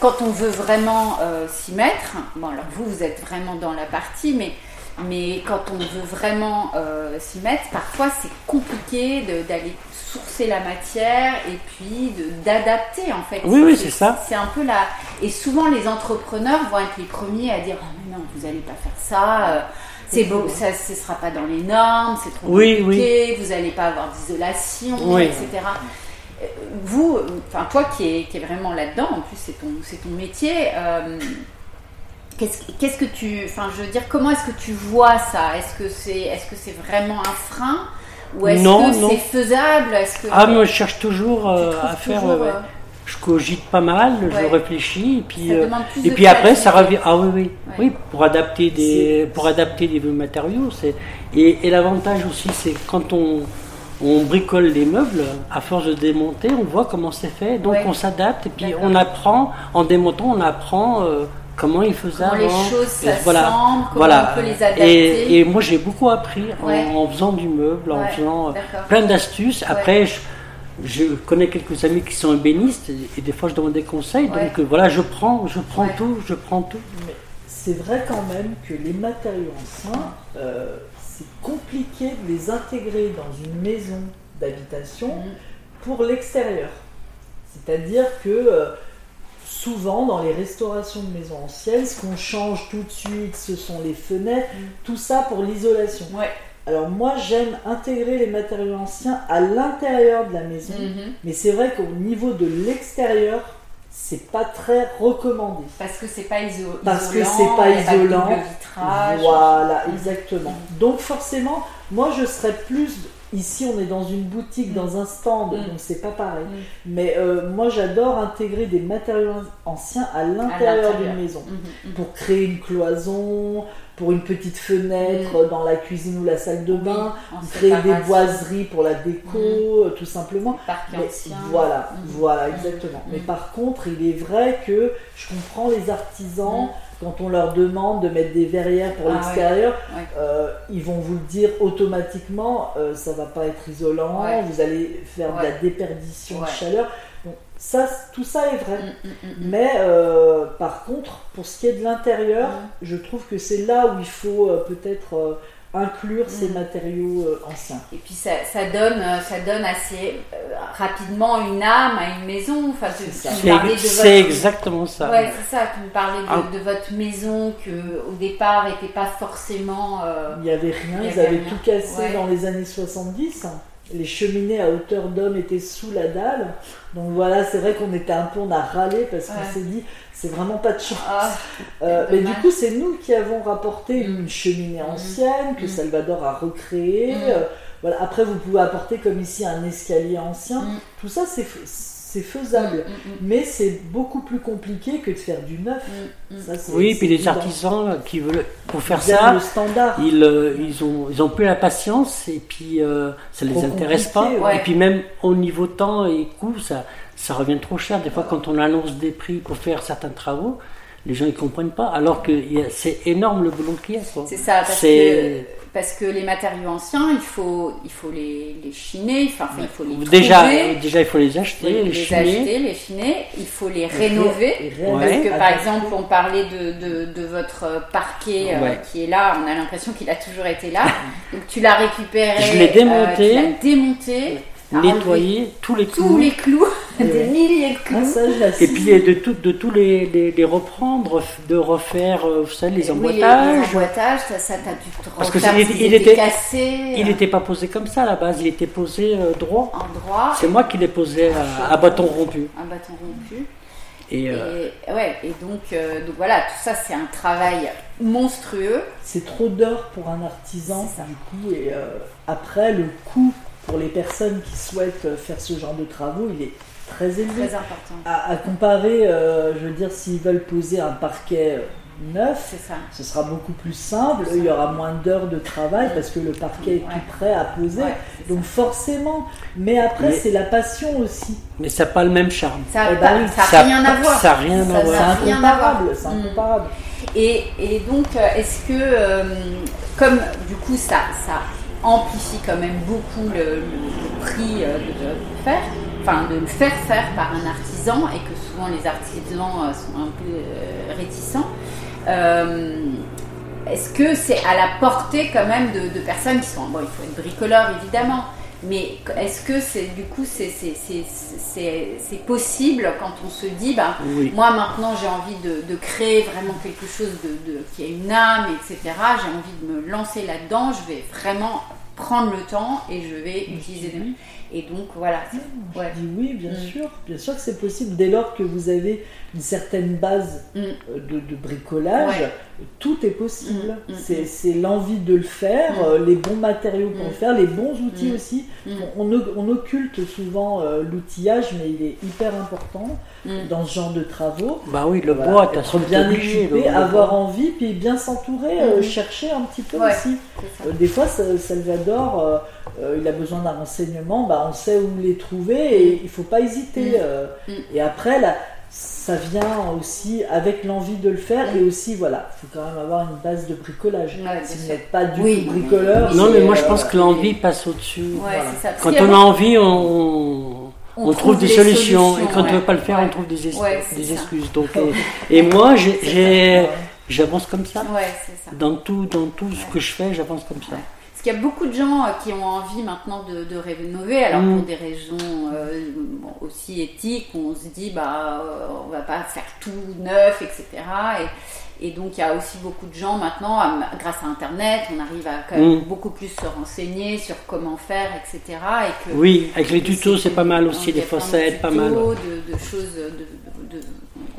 quand on veut vraiment euh, s'y mettre, bon alors vous vous êtes vraiment dans la partie, mais, mais quand on veut vraiment euh, s'y mettre, parfois c'est compliqué d'aller sourcer la matière et puis d'adapter en fait. Oui, oui, c'est ça. C'est un peu la... Et souvent les entrepreneurs vont être les premiers à dire, oh mais non, vous n'allez pas faire ça. Euh, c'est beau, ça ne sera pas dans les normes, c'est trop Oui, compliqué, vous n'allez pas avoir d'isolation, Oui. etc. Euh, Vous, euh, enfin toi qui es, qui est vraiment là-dedans, en plus c'est ton, métier, euh, Qu'est-ce que tu, enfin, je veux dire, comment est-ce que tu vois ça? Est-ce que c'est, que c'est vraiment un frein? Ou est-ce que c'est faisable? Que ah, moi, je cherche toujours à faire je cogite pas mal, je réfléchis, et puis, euh, et puis après ça revient. Ah oui, oui, oui, pour adapter des, pour adapter des matériaux. C'est et, et l'avantage aussi, c'est quand on, on bricole les meubles, à force de démonter, on voit comment c'est fait, donc on s'adapte et puis on apprend en démontant, on apprend. Euh, comment il faisait comment les choses voilà, voilà. on peut les adapter. Et, et moi j'ai beaucoup appris en, faisant du meuble, en faisant euh, plein d'astuces. Après, je, je connais quelques amis qui sont ébénistes et, des fois je demande des conseils. Donc euh, voilà, je prends, je prends tout, je prends tout. Mais c'est vrai quand même que les matériaux anciens, euh, c'est compliqué de les intégrer dans une maison d'habitation mm. pour l'extérieur. C'est-à-dire que euh, souvent dans les restaurations de maisons anciennes, ce qu'on change tout de suite, ce sont les fenêtres, mm. tout ça pour l'isolation. Ouais. Alors moi j'aime intégrer les matériaux anciens à l'intérieur de la maison, mhm. mais c'est vrai qu'au niveau de l'extérieur, c'est pas très recommandé. Parce que c'est pas isolant. Parce que c'est pas isolant. voilà, exactement. Donc forcément, moi je serais plus Ici, on est dans une boutique, dans un stand, mm. donc c'est pas pareil. Mm. Mais euh, moi, j'adore intégrer des matériaux anciens à l'intérieur d'une maison pour créer une cloison, pour une petite fenêtre dans la cuisine ou la salle de bain, créer des boiseries pour la déco, euh, tout simplement. Mais, voilà, voilà, exactement. Mais par contre, il est vrai que je comprends les artisans quand on leur demande de mettre des verrières pour ah l'extérieur, euh, ils vont vous le dire automatiquement, euh, ça va pas être isolant, vous allez faire de la déperdition de chaleur. Ça, tout ça est vrai. Mm, mm, mm, Mais euh, par contre, pour ce qui est de l'intérieur, je trouve que c'est là où il faut peut-être inclure ces matériaux euh, anciens. Et puis ça, ça, donne, euh, ça donne assez euh, rapidement une âme à une maison. Enfin, c'est exactement ça. Ouais, c'est ça. Tu me parlais de, ah. de, votre maison que au départ n'était pas forcément. il n'y avait rien. ils avaient tout cassé dans les années 70 les cheminées à hauteur d'homme étaient sous la dalle. Donc voilà, c'est vrai qu'on était un peu, on a râlé parce qu'on s'est dit, c'est vraiment pas de chance. Ah, euh, mais du coup, c'est nous qui avons rapporté mm. une cheminée mm. ancienne que mm. Salvador a recréée. Euh, voilà. Après, vous pouvez apporter comme ici un escalier ancien. Tout ça, c'est c'est faisable, mm, mm, mm. mais c'est beaucoup plus compliqué que de faire du neuf. oui, puis les artisans qui veulent pour faire ça, le standard. Ils, euh, ils, ont, ils ont plus la patience et puis euh, ça les intéresse pas. Et puis même au niveau temps et coût, ça, ça revient trop cher. Des fois, quand on annonce des prix pour faire certains travaux, les gens ne comprennent pas, alors que c'est énorme le boulot qu'il y a. C'est ça, parce que, parce que, les matériaux anciens, il faut, il faut les, les chiner, enfin, il faut les déjà, déjà, il faut les acheter, les, les, chiner. acheter, les chiner, il faut les rénover. Parce que, par exemple, on parlait de, de, de votre parquet euh, qui est là, on a l'impression qu'il a toujours été là. Donc, tu l'as récupéré, je l'ai démonté, euh, tu l'as démonté nettoyer tous les clous. Tous les clous, des milliers de clous. Ah, et puis de, tout, de tous les, les, reprendre, de refaire euh, vous savez, les emboîtages. les emboîtages, ça, ça t'as dû te Parce que il, il était cassé. Il n'était pas posé comme ça à la base, il était posé euh, droit. En droit. C'est moi qui l'ai posé à, bâton rompu. Un bâton rompu. Et, euh, ouais, et donc, donc voilà, tout ça c'est un travail monstrueux. C'est trop d'heures pour un artisan, du coup, et après le coût pour les personnes qui souhaitent faire ce genre de travaux, il est très élevé. Très important. À, comparer, euh, je veux dire, s'ils veulent poser un parquet neuf, ça. ce sera beaucoup plus simple. Il y aura moins d'heures de travail parce que le parquet est tout prêt à poser. Donc forcément, mais après c'est la passion aussi. Mais ça n'a pas le même charme. Ça n'a eh ben rien à voir. Ça n'a rien à voir. C'est incomparable. Mm. incomparable. Et, et, donc, euh, est-ce que, euh, comme du coup ça, ça amplifie quand même beaucoup le, prix euh, de, le faire, enfin de le faire faire par un artisan et que souvent les artisans euh, sont un peu euh, réticents. Est-ce que c'est à la portée quand même de, personnes qui sont bon il faut être bricoleur évidemment mais est-ce que c'est du coup c'est possible quand on se dit bah, moi maintenant j'ai envie de, créer vraiment quelque chose de, qui a une âme etc j'ai envie de me lancer là-dedans. Je vais vraiment prendre le temps et je vais utiliser des... Et donc voilà. Je dis oui, bien mm. sûr. Bien sûr que c'est possible dès lors que vous avez une certaine base mm. euh, de, bricolage. Tout est possible. Mm, c'est l'envie de le faire, euh, les bons matériaux pour le faire, les bons outils aussi. On, on, occulte souvent euh, l'outillage, mais il est hyper important dans ce genre de travaux. Bah oui, le bois, tu as bien équipé, avoir envie, puis bien s'entourer, chercher un petit peu aussi. des fois, Salvador, il a besoin d'un renseignement. Bah, on sait où les trouver et il faut pas hésiter. Mm. Euh. Mm. Et après, là, ça vient aussi avec l'envie de le faire et aussi, voilà, il faut quand même avoir une base de bricolage. si vous n'êtes pas du bricoleur. Non, mais moi je pense que l'envie passe au-dessus. Quand on a envie, on, on, trouve, des, solutions, et quand on ne veut pas le faire, on trouve des, des excuses. Donc, et, moi, j'avance comme ça. Dans tout, dans tout ce que je fais, j'avance comme ça. Il y a beaucoup de gens euh, qui ont envie maintenant de, rénover, alors pour mm. des raisons euh, aussi éthiques, on se dit bah euh, on va pas faire tout neuf, etc. Et, donc il y a aussi beaucoup de gens maintenant, grâce à Internet, on arrive à quand même mm. beaucoup plus se renseigner sur comment faire, etc. Et que, oui, avec les tutos c'est pas mal aussi, les facettes, pas mal. De, de choses, de,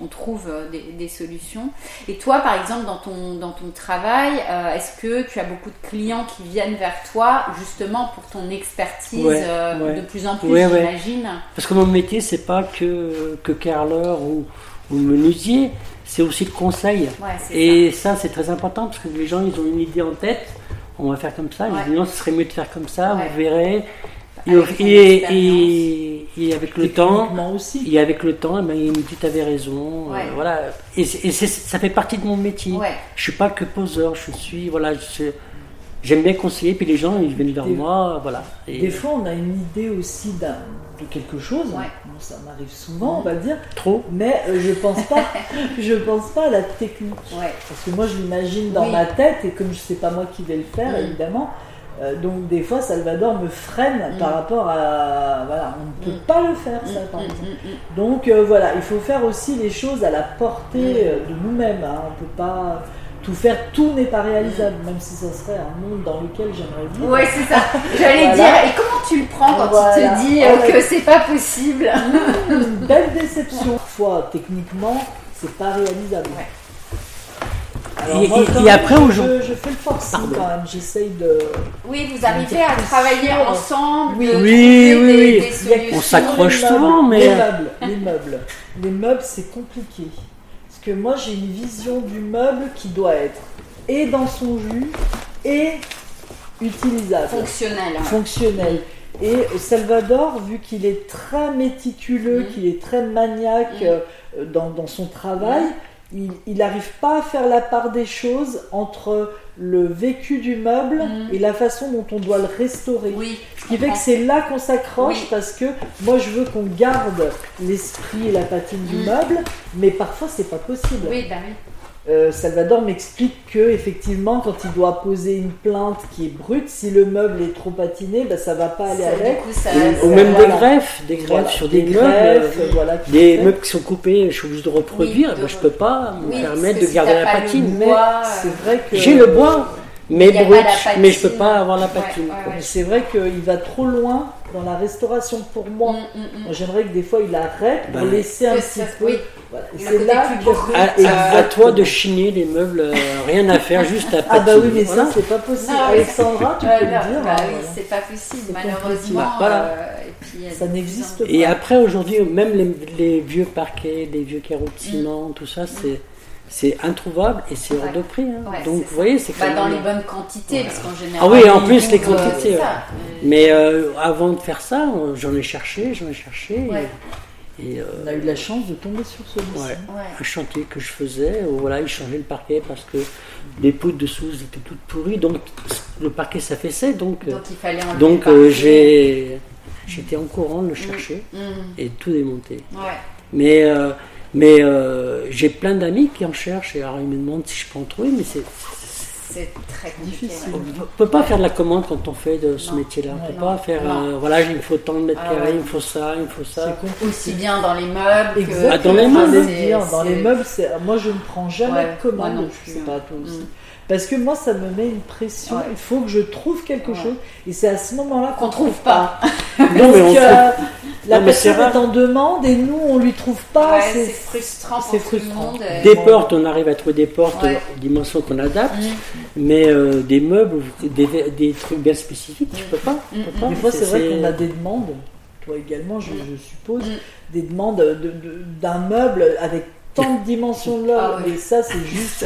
on trouve euh, des, solutions. Et toi, par exemple, dans ton, dans ton travail, euh, est-ce que tu as beaucoup de clients qui viennent vers toi justement pour ton expertise euh, de plus en plus, j'imagine? Parce que mon métier, c'est pas que, que carreleur ou, ou menuisier, c'est aussi le conseil. Et ça, c'est très important parce que les gens, ils ont une idée en tête. On va faire comme ça. Ils disent non, ce serait mieux de faire comme ça. Vous verrez. Et, et, avec le temps, aussi. et avec le temps, ben, il me dit tu avais raison, euh, voilà. Et, ça fait partie de mon métier. Je Je suis pas que poseur, je suis voilà, j'aime bien conseiller, puis les gens ils viennent vers moi, voilà. des fois, on a une idée aussi de quelque chose. ça m'arrive souvent, on va dire. Trop. Mais euh, je pense pas, je pense pas à la technique. Parce que moi, je l'imagine dans ma tête, et comme je sais pas moi qui vais le faire, mm. évidemment. Euh, donc des fois, Salvador me freine mm. par rapport à... Voilà, on ne peut mm. pas le faire, ça, par mm. Donc euh, voilà, il faut faire aussi les choses à la portée euh, de nous-mêmes. Hein. On ne peut pas tout faire, tout n'est pas réalisable, même si ça serait un monde dans lequel j'aimerais vivre. Oui, c'est ça. J'allais dire, et comment tu le prends quand tu te dis que c'est pas possible? Une belle déception. Parfois, techniquement, c'est pas réalisable et, après, je, je, fais le forcing quand même, j'essaye de. Oui, vous arrivez à travailler ensemble, oui, oui, oui, On s'accroche souvent, mais. Les meubles, les meubles. Les meubles, c'est compliqué. Parce que moi, j'ai une vision du meuble qui doit être et dans son jus et utilisable. Fonctionnel. Fonctionnel. Et Salvador, vu qu'il est très méticuleux, mm. qu'il est très maniaque mm. euh, dans, dans, son travail, mm il n'arrive pas à faire la part des choses entre le vécu du meuble mm. et la façon dont on doit le restaurer. Oui, Ce qui fait que c'est là qu'on s'accroche parce que moi je veux qu'on garde l'esprit et la patine du mm. meuble, mais parfois c'est pas possible. Oui, bah oui. Euh, Salvador m'explique que effectivement, quand il doit poser une plainte qui est brute, si le meuble est trop patiné, ben, ça va pas aller avec. Ou même des greffes, des greffes sur des, meubles, euh, des meubles qui sont coupés, je suis obligé de reproduire, ben, je peux pas me permettre de garder la patine. c'est vrai que j'ai le bois mais brut, mais je peux pas avoir la patine. C'est vrai qu'il va trop loin dans la restauration pour moi. Mm, mm, mm. J'aimerais que des fois il arrête pour bah, laisser un petit peu. C'est là à, à, toi de chiner les meubles, euh, rien à faire, juste à patiner. Ah bah oui, mais ça c'est pas possible. Alexandra, tu peux le dire. Bah oui, c'est pas possible, malheureusement. Voilà. Euh, ça n'existe pas. Et après aujourd'hui, même les, les, vieux parquets, les vieux carreaux de ciment, tout ça, c'est c'est introuvable et c'est hors de prix. Hein. Donc vous voyez, c'est bah, dans les bonnes quantités, parce qu'en général. Ah oui, en plus les quantités. Mais euh, avant de faire ça, j'en ai cherché, j'en ai cherché. Et, euh, on a eu de la chance de tomber sur celui-ci. Un chantier que je faisais, où voilà, ils changeaient le parquet parce que les poutres dessous étaient toutes pourries, donc le parquet s'affaissait. Donc, donc il fallait Donc euh, j'ai, j'étais en courant de le chercher mm, mm. et tout démonter. Mais mais euh, j'ai plein d'amis qui en cherchent et alors ils me demandent si je peux en trouver, mais c'est c'est très compliqué. difficile. On ne peut pas faire de la commande quand on fait de ce métier-là. On ne peut Non. pas faire, Non. euh, voilà, il me faut tant de mètres Ah carrés, ouais. il me faut ça, il me faut ça. C'est compliqué. Aussi bien dans les meubles que. Ah, dans les meubles, le c'est- dire, dans c'est- les meubles, c'est moi je ne prends jamais Ouais, de commande. moi non je plus, sais pas hein. toi aussi. Mm. Parce que moi ça me met une pression. Ouais. Il faut que je trouve quelque Ouais. chose. Et c'est à ce moment-là Qu'on qu'on trouve trouve pas. Non, mais on trouve- la Non, mais personne est rare. en demande et nous on lui trouve pas. Ouais, c'est c'est frustrant c'est tout le frustrant. monde. et- Des Bon. portes, on arrive à trouver des portes Ouais. aux dimensions qu'on adapte, Mm. mais euh, des meubles, des, des trucs bien spécifiques, tu Mm. peux pas. tu Mm, peux pas. Des fois, c'est vrai qu'on a des demandes, toi également, je, Mm. je suppose, Mm. des demandes de- de- d'un meuble avec tant de dimensions de l'œuvre. Ah oui. Et ça, c'est juste.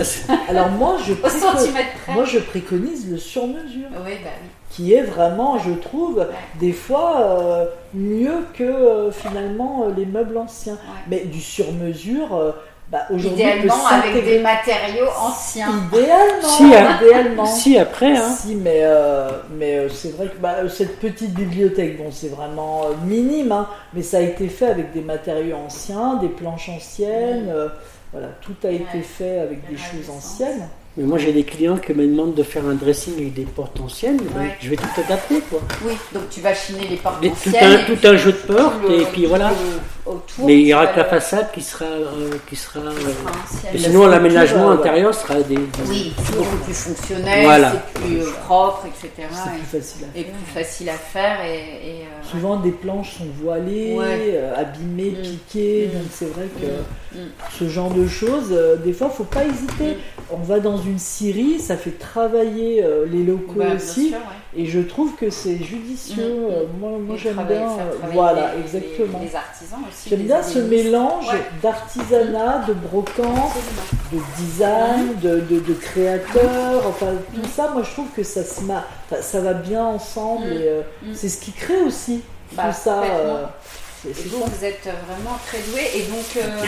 Alors, moi je, Au préco- centimètre près. moi, je préconise le sur-mesure, Oui, bah oui. Qui est vraiment, je trouve, des fois euh, mieux que euh, finalement euh, les meubles anciens. Ouais. Mais du sur-mesure, euh, bah, aujourd'hui, Idéalement avec des matériaux anciens. Idéalement, Si, hein. idéalement. Si, après, hein. Si, mais, euh, mais euh, c'est vrai que bah, cette petite bibliothèque, bon, c'est vraiment euh, minime, hein, mais ça a été fait avec des matériaux anciens, des planches anciennes, euh, voilà, tout a été fait avec des choses anciennes. Mais moi, j'ai des clients qui me demandent de faire un dressing avec des portes anciennes. ben, Ouais. je vais tout adapter, quoi. Oui, donc tu vas chiner les portes Mais tout anciennes. un, tout un jeu de portes, et puis voilà. le- autour, Mais il y tu aura que la façade qui sera. euh, qui sera euh, sinon, l'aménagement euh, intérieur sera des. des- Oui, c'est beaucoup plus fonctionnel, Voilà. c'est plus euh, propre, etc. C'est et- plus facile à Et, faire. plus facile à faire. Et, et, euh, Souvent, des planches sont voilées, Ouais. euh, abîmées, Mm. piquées, Mm. donc c'est vrai que Mm. Ce genre de choses, euh, des fois, faut pas hésiter. On va dans une scierie, ça fait travailler euh, les locaux bah, bien aussi. sûr, ouais. Et je trouve que c'est judicieux. Moi, j'aime bien. Voilà, les- exactement. Les, les artisans aussi. J'aime bien ce mélange Ouais. d'artisanat, de brocante, de design, de, de, de créateur. Enfin, tout ça, moi je trouve que ça se ma... enfin, ça va bien ensemble. Mm. Et euh, Mm. c'est ce qui crée aussi Bah, tout ça. complètement. euh, c'est c'est vous, ça. vous êtes vraiment très doué et donc euh,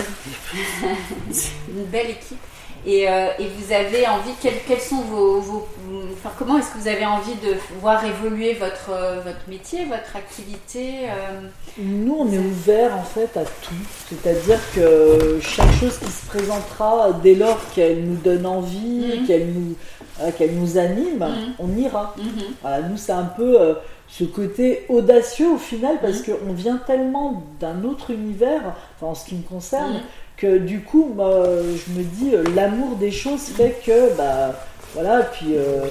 une belle équipe. Et, euh, et vous avez envie, quels, quels sont vos, vos- enfin, comment est-ce que vous avez envie de voir évoluer votre, euh, votre métier, votre activité euh, Nous, on est ouvert en fait à tout. C'est-à-dire que chaque chose qui se présentera, dès lors qu'elle nous donne envie, Mhm. qu'elle nous, euh, qu'elle nous anime, Mhm. on ira. mhm. Voilà, nous, c'est un peu ce côté audacieux au final, parce qu'on vient tellement d'un autre univers, enfin, en ce qui me concerne. Que du coup, moi, je me dis, euh, l'amour des choses fait que, bah, voilà, puis euh,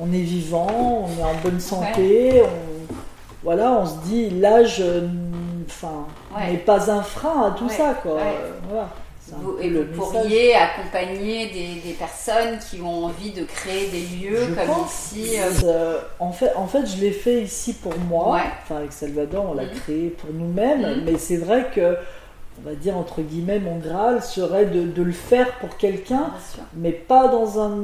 on est vivant, on est en bonne santé, on, voilà, on se dit, l'âge, euh, enfin, Ouais. n'est pas un frein à tout Ouais, ça, quoi. voilà. Vous- et le vous pourriez accompagner des, des personnes qui ont envie de créer des lieux Je comme pense. ici. euh, en, fait, en fait, je l'ai fait ici pour moi. Ouais. Enfin, avec Salvador, on l'a Mhm. créé pour nous-mêmes. Mhm. Mais c'est vrai que, on va dire entre guillemets, mon Graal serait de, de le faire pour quelqu'un, mais pas dans un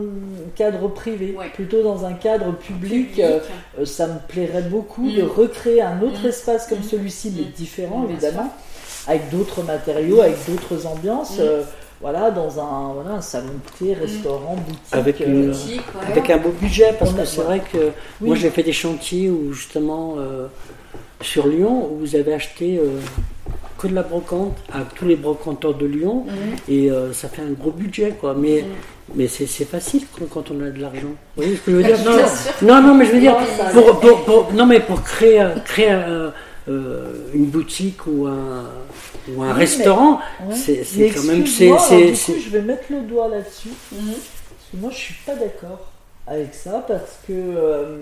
cadre privé, Ouais. plutôt dans un cadre public. Public. Euh, euh, ça me plairait beaucoup de recréer un autre Mhm. espace comme Mhm. celui-ci, mais différent évidemment, avec d'autres matériaux, avec d'autres ambiances. Euh, voilà, dans un, voilà, un salon de thé, restaurant, boutique. Avec euh, Boutique, ouais. Avec un beau budget, parce On que a- c'est vrai que Oui. moi j'ai fait des chantiers où justement euh, sur Lyon, où vous avez acheté euh, que de la brocante à tous les brocanteurs de Lyon, Mhm. et euh, ça fait un gros budget quoi. Mais, Mhm. mais c'est facile quand, quand on a de l'argent. Vous voyez ce que je veux dire? non, non, mais je veux dire, pour, pour- pour- non, mais pour créer, créer euh, une boutique ou un, ou un Oui, restaurant, Ouais. c'est quand même. c'est- je vais mettre le doigt là-dessus. Mhm. Parce que moi, je suis pas d'accord avec ça parce que euh,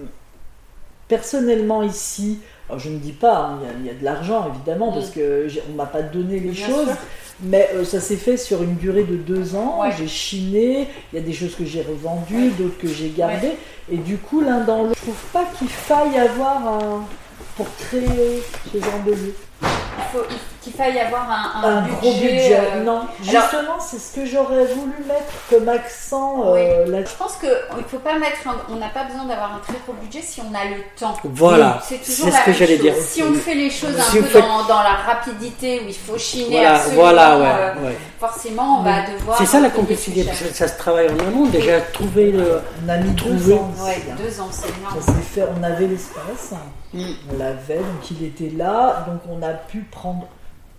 personnellement ici, alors je ne dis pas, hein, il y a- il y, a de l'argent évidemment Mm. parce que j'ai- on m'a pas donné les Bien choses, sûr. mais euh, ça s'est fait sur une durée de deux ans. Ouais. J'ai chiné, il y a des choses que j'ai revendues, Ouais. d'autres que j'ai gardées, et du coup l'un dans l'autre, je trouve pas qu'il faille avoir un pour créer ce genre de lieu. Il faut qu'il faille avoir un, un un gros budget. euh, Non, justement, c'est ce que j'aurais voulu mettre comme accent euh, là Je pense qu'il ne faut pas mettre. un- on n'a pas besoin d'avoir un très gros budget si on a le temps. Voilà, C'est toujours ce la que même j'allais chose. dire. Si on fait les choses Si un peu dans, dans la rapidité où il faut chiner Voilà, absolument, voilà, ouais, euh, ouais. forcément on va devoir. C'est ça la complexité, que ça se travaille en amont. Déjà, trouver le. On a mis deux ans. Ouais, deux ans, c'est Ça énorme. s'est fait, on avait l'espace, Mm. on l'avait, donc il était là, donc on a pu prendre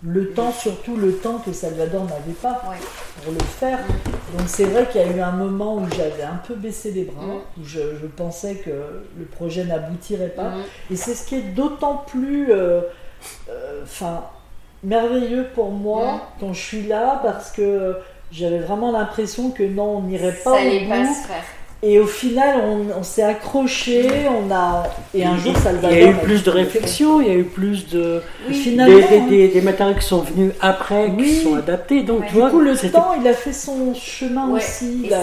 le temps, surtout le temps que Salvador n'avait pas Ouais. pour le faire. Donc c'est vrai qu'il y a eu un moment où j'avais un peu baissé les bras, où je, je pensais que le projet n'aboutirait pas. Et c'est ce qui est d'autant plus euh, euh, merveilleux pour moi quand je suis là parce que j'avais vraiment l'impression que non, on n'irait pas Ça au pas se faire. Et au final, on, on s'est accroché, on a et un jour, Il Salvador. y a eu plus de réflexion, il y a eu plus de. Oui. Finalement, des, des- des- des matériaux qui sont venus après, Oui. qui sont adaptés. Donc, Ouais. tu Du coup, le temps, il a fait son chemin Ouais, aussi. et il a-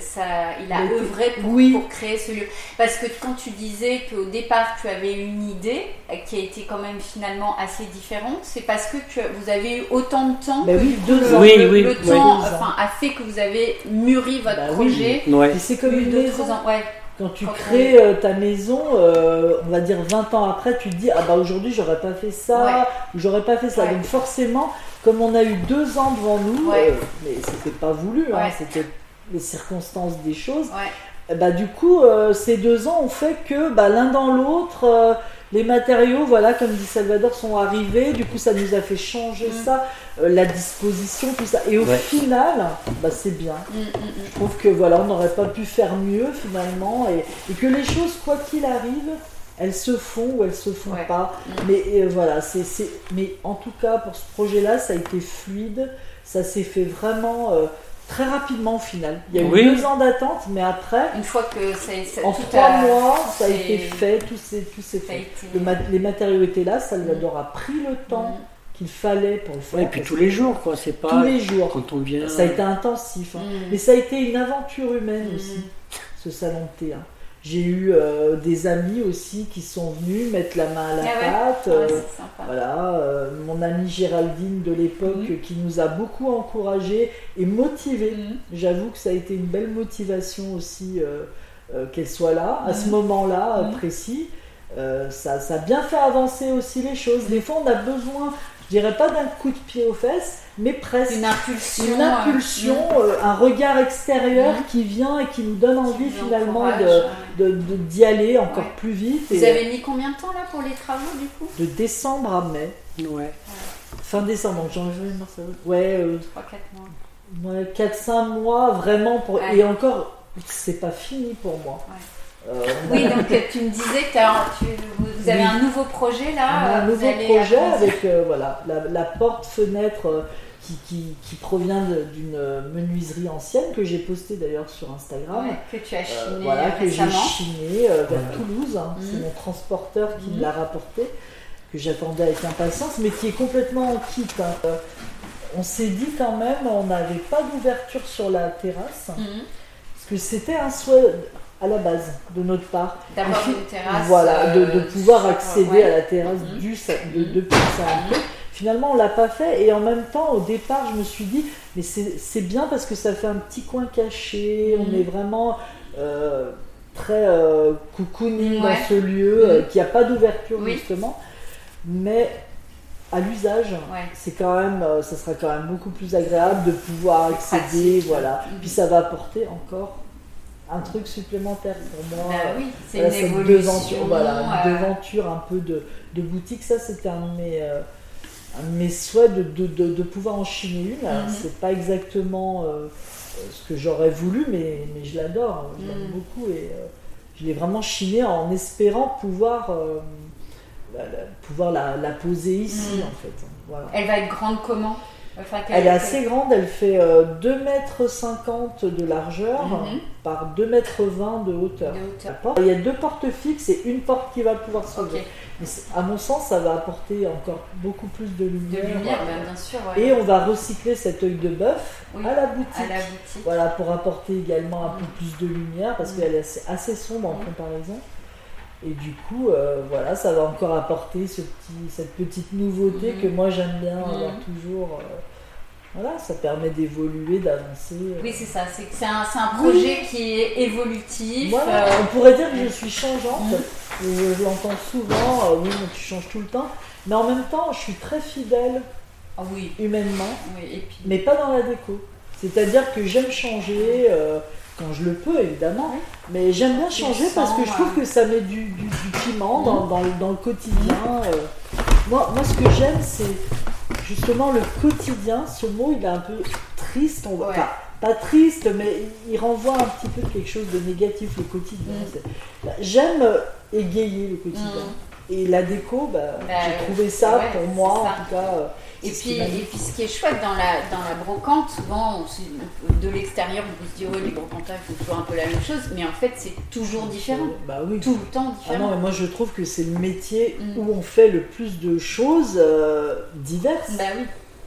ça, il il œuvré pour, Oui. pour créer ce lieu. Parce que quand tu disais qu'au départ tu avais une idée euh, qui a été quand même finalement assez différente, c'est parce que tu, vous avez eu autant de temps Bah que oui, deux le, ans. Oui, le- le temps enfin, a fait que vous avez mûri votre Bah oui. projet. Ouais. Et c'est comme eu une deux, maison. trois ans. Ouais. Quand tu Quand crées euh, ta maison, euh, on va dire 20 ans après, tu te dis ah bah aujourd'hui j'aurais pas fait ça Ouais. ou j'aurais pas fait ça. Donc forcément, comme on a eu deux ans devant nous, euh, mais c'était pas voulu, hein, c'était les circonstances des choses. Bah du coup, euh, ces deux ans ont fait que bah, l'un dans l'autre, les matériaux, voilà, comme dit Salvador, sont arrivés. Du coup, ça nous a fait changer Mm. ça, euh, la disposition, tout ça. Et au Ouais. final, bah c'est bien. Mm, mm. Je trouve que voilà, on n'aurait pas pu faire mieux finalement, et, et que les choses, quoi qu'il arrive, elles se font ou elles se font Ouais. pas. Mais euh, voilà, c'est, c'est- mais en tout cas pour ce projet-là, ça a été fluide, ça s'est fait vraiment euh, très rapidement au final. Il y a eu Oui. deux ans d'attente, mais après, Une fois que c'est en tout trois a- mois, ça a été fait, tout s'est, tout ça fait. été- Le mat- les matériaux étaient là, Salvador a pris le temps Mm. qu'il fallait pour le faire. Ouais, et puis tous les jours, quoi. C'est pas. Tous les jours. Quand on vient. Ça a été intensif. hein. Mm. Mais ça a été une aventure humaine Mm. aussi, ce salon de thé. hein. J'ai eu euh, des amis aussi qui sont venus mettre la main à la Ah pâte. Ouais, euh, sympa. voilà, euh, mon amie Géraldine de l'époque Mhm. qui nous a beaucoup encouragés et motivés. Mm. J'avoue que ça a été une belle motivation aussi euh, qu'elle soit là, à ce Mhm. moment-là Mhm. précis. Ça, ça a bien fait avancer aussi les choses. Des fois, on a besoin, je dirais pas d'un coup de pied aux fesses, mais presque Une impulsion. une impulsion, euh, euh, un regard extérieur qui vient et qui nous donne envie finalement encourage, de, ouais. de- de- d'y aller encore Ouais. plus vite. Vous et avez mis combien de temps là pour les travaux du coup? De décembre à mai, Ouais. fin décembre, donc janvier, mars, ouais, euh, 3-4 mois. ouais 4-5 mois vraiment pour. Ouais. Et encore, c'est pas fini pour moi. Euh, Oui, donc tu me disais que tu- vous avez Oui. un nouveau projet on là. a un vous nouveau projet avec euh, voilà, la, la porte-fenêtre euh, qui, qui- qui provient d'une menuiserie ancienne que j'ai postée d'ailleurs sur Instagram. Ouais, que tu as Euh, chiné voilà, que j'ai chiné euh, vers Voilà. Toulouse. hein. Mhm. C'est mon transporteur qui Mhm. me l'a rapporté, que j'attendais avec impatience, mais qui est complètement en kit. hein. Euh, on s'est dit quand même, on n'avait pas d'ouverture sur la terrasse, Mhm. parce que c'était un souhait à la base de notre part. D'avoir Et puis, une terrasse. Voilà, de, de euh, pouvoir sur- accéder ouais. à la terrasse Mhm. du, de, depuis le thé. Finalement, on l'a pas fait et en même temps, au départ, je me suis dit, mais c'est bien parce que ça fait un petit coin caché, on Mhm. est vraiment euh, très euh, cocooning Ouais. dans ce lieu, Mhm. euh, qu'il n'y a pas d'ouverture Oui. justement, mais à l'usage, Ouais. c'est quand même, euh, ça sera quand même beaucoup plus agréable de pouvoir accéder, pratique. voilà. Puis ça va apporter encore un truc supplémentaire pour moi. Bah oui, c'est Voilà, une cette évolution. devanture, voilà, une euh, devanture un peu de, de boutique, ça c'était un de mes, euh, un de mes souhaits de, de, de- de pouvoir en chiner une. Mhm. C'est pas exactement euh, ce que j'aurais voulu, mais, mais je l'adore, je l'aime Mhm. beaucoup et euh, je l'ai vraiment chiné en espérant pouvoir, la, la- pouvoir la, la poser ici Mhm. en fait. Voilà. Elle va être grande comment? Enfin, Elle est assez grande, elle fait euh, 2,50 m de largeur Mhm. par 2,20 m de hauteur. De hauteur. Il y a deux portes fixes et une porte qui va pouvoir s'ouvrir. Ok. Mais c'est- à mon sens, ça va apporter encore beaucoup plus de De lumière. bah, bien sûr. ouais. Et on va recycler cet œil de bœuf Oui, à la boutique. à la boutique. Voilà, pour apporter également un peu Mm. plus de lumière parce Mm. qu'elle est assez, assez sombre en comparaison. Et du coup, euh, voilà, ça va encore apporter ce petit, cette petite nouveauté Mm. que moi j'aime bien Mm. avoir toujours. euh, voilà, ça permet d'évoluer, d'avancer. euh. Oui, c'est ça. C'est un, un Oui. projet qui est évolutif. Voilà, on pourrait dire que je suis changeante. Mm. Euh, Je l'entends souvent, oui, mais tu changes tout le temps. Mais en même temps, je suis très fidèle ah oui, humainement, oui. Et puis, mais pas dans la déco. C'est-à-dire que j'aime changer quand je le peux, évidemment. Oui. Mais j'aime bien changer parce que je trouve ouais. que ça met du, du- du piment dans, Mm. dans le- dans le quotidien. euh. Moi, moi, ce que j'aime, c'est justement le quotidien, ce mot il est un peu triste, on Ouais. pas, pas triste, mais il renvoie un petit peu quelque chose de négatif, le quotidien. Bah, J'aime euh, égayer le quotidien. Mm. Et la déco, bah, Bah, j'ai trouvé ça ouais, pour moi, ça. en tout cas. euh, Et puis, et puis ce qui est chouette dans la, dans la brocante, souvent on de l'extérieur on peut se dire oui les brocantages font toujours un peu la même chose, mais en fait c'est toujours différent. Bah oui. Tout le temps Ah différent. non, mais moi je trouve que c'est le métier Mm. où on fait le plus de choses euh, diverses. bah oui.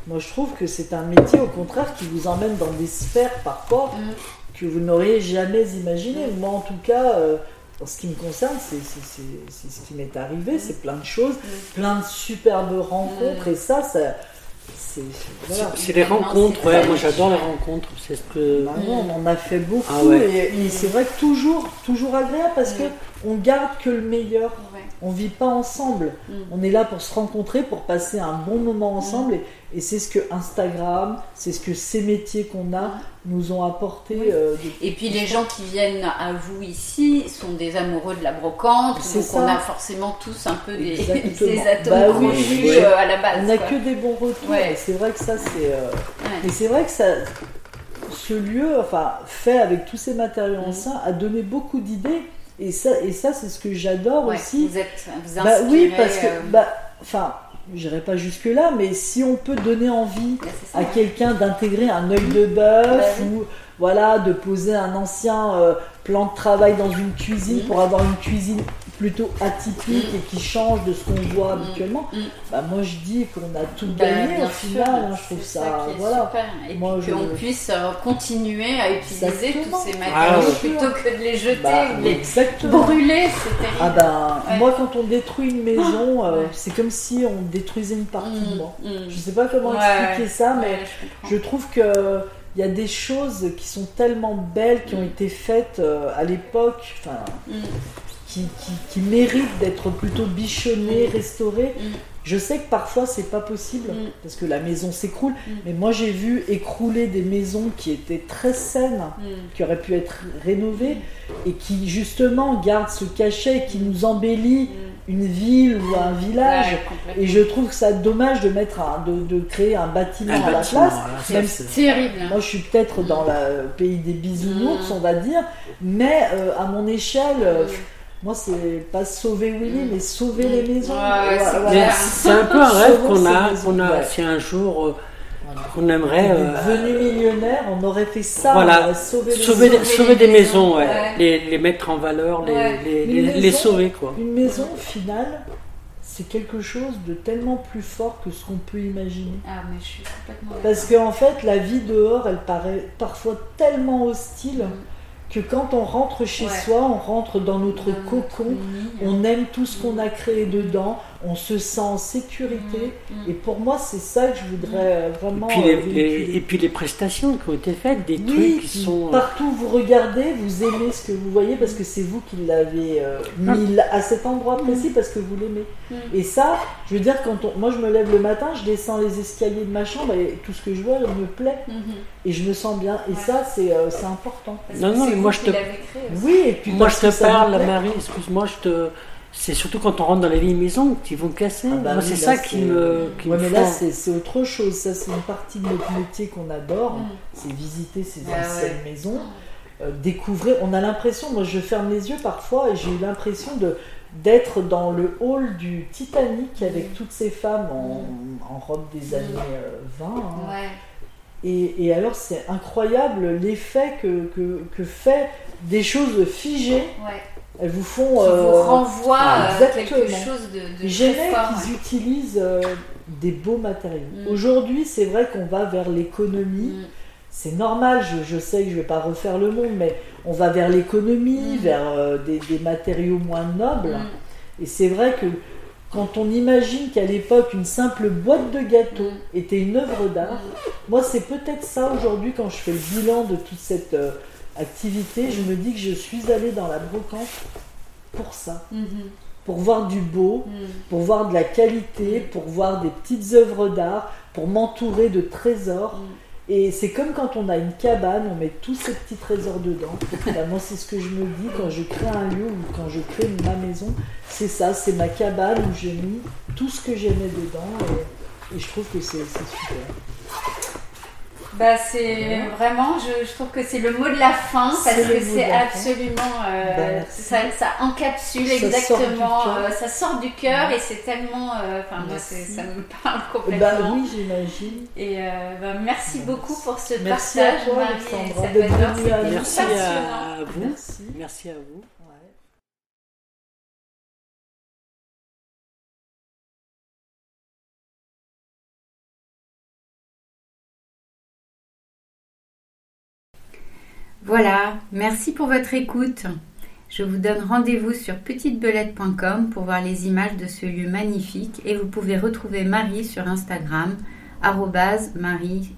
Moi je trouve que c'est un métier au contraire qui vous emmène dans des sphères parfois Mm. que vous n'auriez jamais imaginé. Moi en tout cas, euh, en ce qui me concerne, c'est ce qui m'est arrivé, c'est plein de choses, plein de superbes rencontres et ça, ça c'est voilà. C'est les rencontres, ouais, moi j'adore les rencontres. C'est ce que. Bah non, on en a fait beaucoup Ah ouais. et, et c'est vrai que toujours, toujours agréable parce que on garde que le meilleur. On vit pas ensemble. Mm. On est là pour se rencontrer, pour passer un bon moment ensemble. Et, et c'est ce que Instagram, c'est ce que ces métiers qu'on a nous ont apporté. Oui. euh, Et puis les gens qui viennent à vous ici sont des amoureux de la brocante, donc ça. on a forcément tous un peu des, atomes Bah oui, crochus oui. euh, à la base. on n'a que des bons retours. Ouais. C'est vrai que ça, c'est. euh, Ouais. Et c'est vrai que ça, ce lieu, enfin, fait avec tous ces matériaux Mm. anciens, a donné beaucoup d'idées. Et ça, et ça c'est ce que j'adore Ouais, aussi. Vous êtes vous Bah oui, parce que, euh, bah, enfin, j'irai pas jusque là, mais si on peut donner envie bah, ça. à quelqu'un d'intégrer un œil de bœuf Bah ou voilà de poser un ancien euh, plan de travail dans une cuisine pour avoir une cuisine plutôt atypique Mm. et qui change de ce qu'on voit Mm. habituellement. Mm. Bah moi je dis qu'on a tout Bah, gagné au sûr, final, hein, je trouve ça, voilà. super. Et Moi, puis je- qu'on puisse euh, continuer à utiliser Exactement. tous ces Ah, matériaux ouais. plutôt que de les jeter Bah, ou de les exactement. brûler, c'est terrible. Ah ben Ouais. moi quand on détruit une maison, euh, Ouais. c'est comme si on détruisait une partie de moi. Je sais pas comment expliquer ça, mais je trouve que il y a des choses qui sont tellement belles, qui ont été faites euh, à l'époque, enfin, Mm. Qui, qui- qui méritent d'être plutôt bichonnées, restaurées. Mm. Je sais que parfois c'est pas possible Mm. parce que la maison s'écroule, Mm. mais moi j'ai vu écrouler des maisons qui étaient très saines, Mm. qui auraient pu être rénovées et qui justement gardent ce cachet, qui nous embellit Mm. une ville ou un village. Ouais. Et je trouve que ça dommage de mettre un- de, de créer un bâtiment Un à la place. même c'est- Terrible. hein. Moi, je suis peut-être dans le pays des bisounours, Mm. on va dire, mais euh, à mon échelle, euh, Mm. Moi, c'est pas sauver Willy, Mm. mais sauver les maisons. Ouais, ouais, c'est un peu un rêve qu'on a, maisons, qu'on a ouais. si un jour euh, aimerait On est euh, devenu millionnaire, on aurait fait ça, Voilà. on aurait sauvé les sauver, maisons. des- sauver des maisons, ouais. ouais. Les, les mettre en valeur, les, Ouais. les, Une les- maison- les sauver quoi. Une maison, au final, c'est quelque chose de tellement plus fort que ce qu'on peut imaginer. Ah, mais je suis complètement Parce qu'en fait, la vie dehors, elle paraît parfois tellement hostile que quand on rentre chez Ouais. soi, on rentre dans notre cocon, on aime tout ce qu'on a créé dedans, on se sent en sécurité. Mm. Et pour moi, c'est ça que je voudrais euh, Et vraiment. puis euh, les, véhiculer. les- et puis les prestations qui ont été faites, des Oui, trucs qui sont. euh, partout où vous regardez, vous aimez ce que vous voyez parce que c'est vous qui l'avez euh, mis à cet endroit précis parce que vous l'aimez. Mm. Et ça, je veux dire, quand on- moi je me lève le matin, je descends les escaliers de ma chambre et tout ce que je vois me plaît Mhm. et je me sens bien. Et Ouais. ça, c'est euh, c'est important. Parce Non, non, mais moi, je te- créé. Oui, et puis Moi je te parle. Marie, excuse-moi, je te. C'est surtout quand on rentre dans les vieilles maisons qu'ils vont casser. Ah bah oui, c'est ça qui me. Qui Ouais, me mais là, c'est c'est autre chose. Ça, c'est une partie de notre métier qu'on adore. Mm. C'est visiter ces Ah anciennes ouais. maisons, euh, découvrir. On a l'impression, moi, je ferme les yeux parfois et j'ai eu l'impression de d'être dans le hall du Titanic avec Mm. toutes ces femmes en, en robe des années euh, 20. hein. Ouais. Et, et alors, c'est incroyable l'effet que, que, que fait des choses figées. Ouais. Elles vous font. Qui euh, vous renvoie ah, à quelque exactement. chose de, de J'aimais qu'ils utilisent euh, des beaux matériaux. Mm. Aujourd'hui, c'est vrai qu'on va vers l'économie. Mm. C'est normal, je, je sais que je vais pas refaire le monde, mais on va vers l'économie, Mm. vers euh, des, des matériaux moins nobles. Et c'est vrai que quand on imagine qu'à l'époque, une simple boîte de gâteaux Mm. était une œuvre d'art, moi, c'est peut-être ça aujourd'hui, quand je fais le bilan de toute cette euh, activité, je me dis que je suis allée dans la brocante pour ça, Mhm. pour voir du beau, Mm. pour voir de la qualité, pour voir des petites œuvres d'art, pour m'entourer de trésors. Mm. Et c'est comme quand on a une cabane, on met tous ces petits trésors dedans. Moi, c'est ce que je me dis quand je crée un lieu ou quand je crée ma maison. C'est ça, c'est ma cabane où j'ai mis tout ce que j'aimais dedans. et je trouve que c'est super. Bah, c'est vraiment, je, trouve que c'est le mot de la fin parce que c'est absolument, euh, bah, ça, ça, encapsule exactement, euh, ça sort du cœur et c'est tellement, euh, enfin moi ça me parle complètement. Bah oui, j'imagine. Et bah, merci beaucoup pour ce merci partage, à toi, Marie. Merci à vous. Merci. merci à vous. Voilà, merci pour votre écoute. Je vous donne rendez-vous sur petitebelette.com pour voir les images de ce lieu magnifique et vous pouvez retrouver Marie sur Instagram marie.nsenes.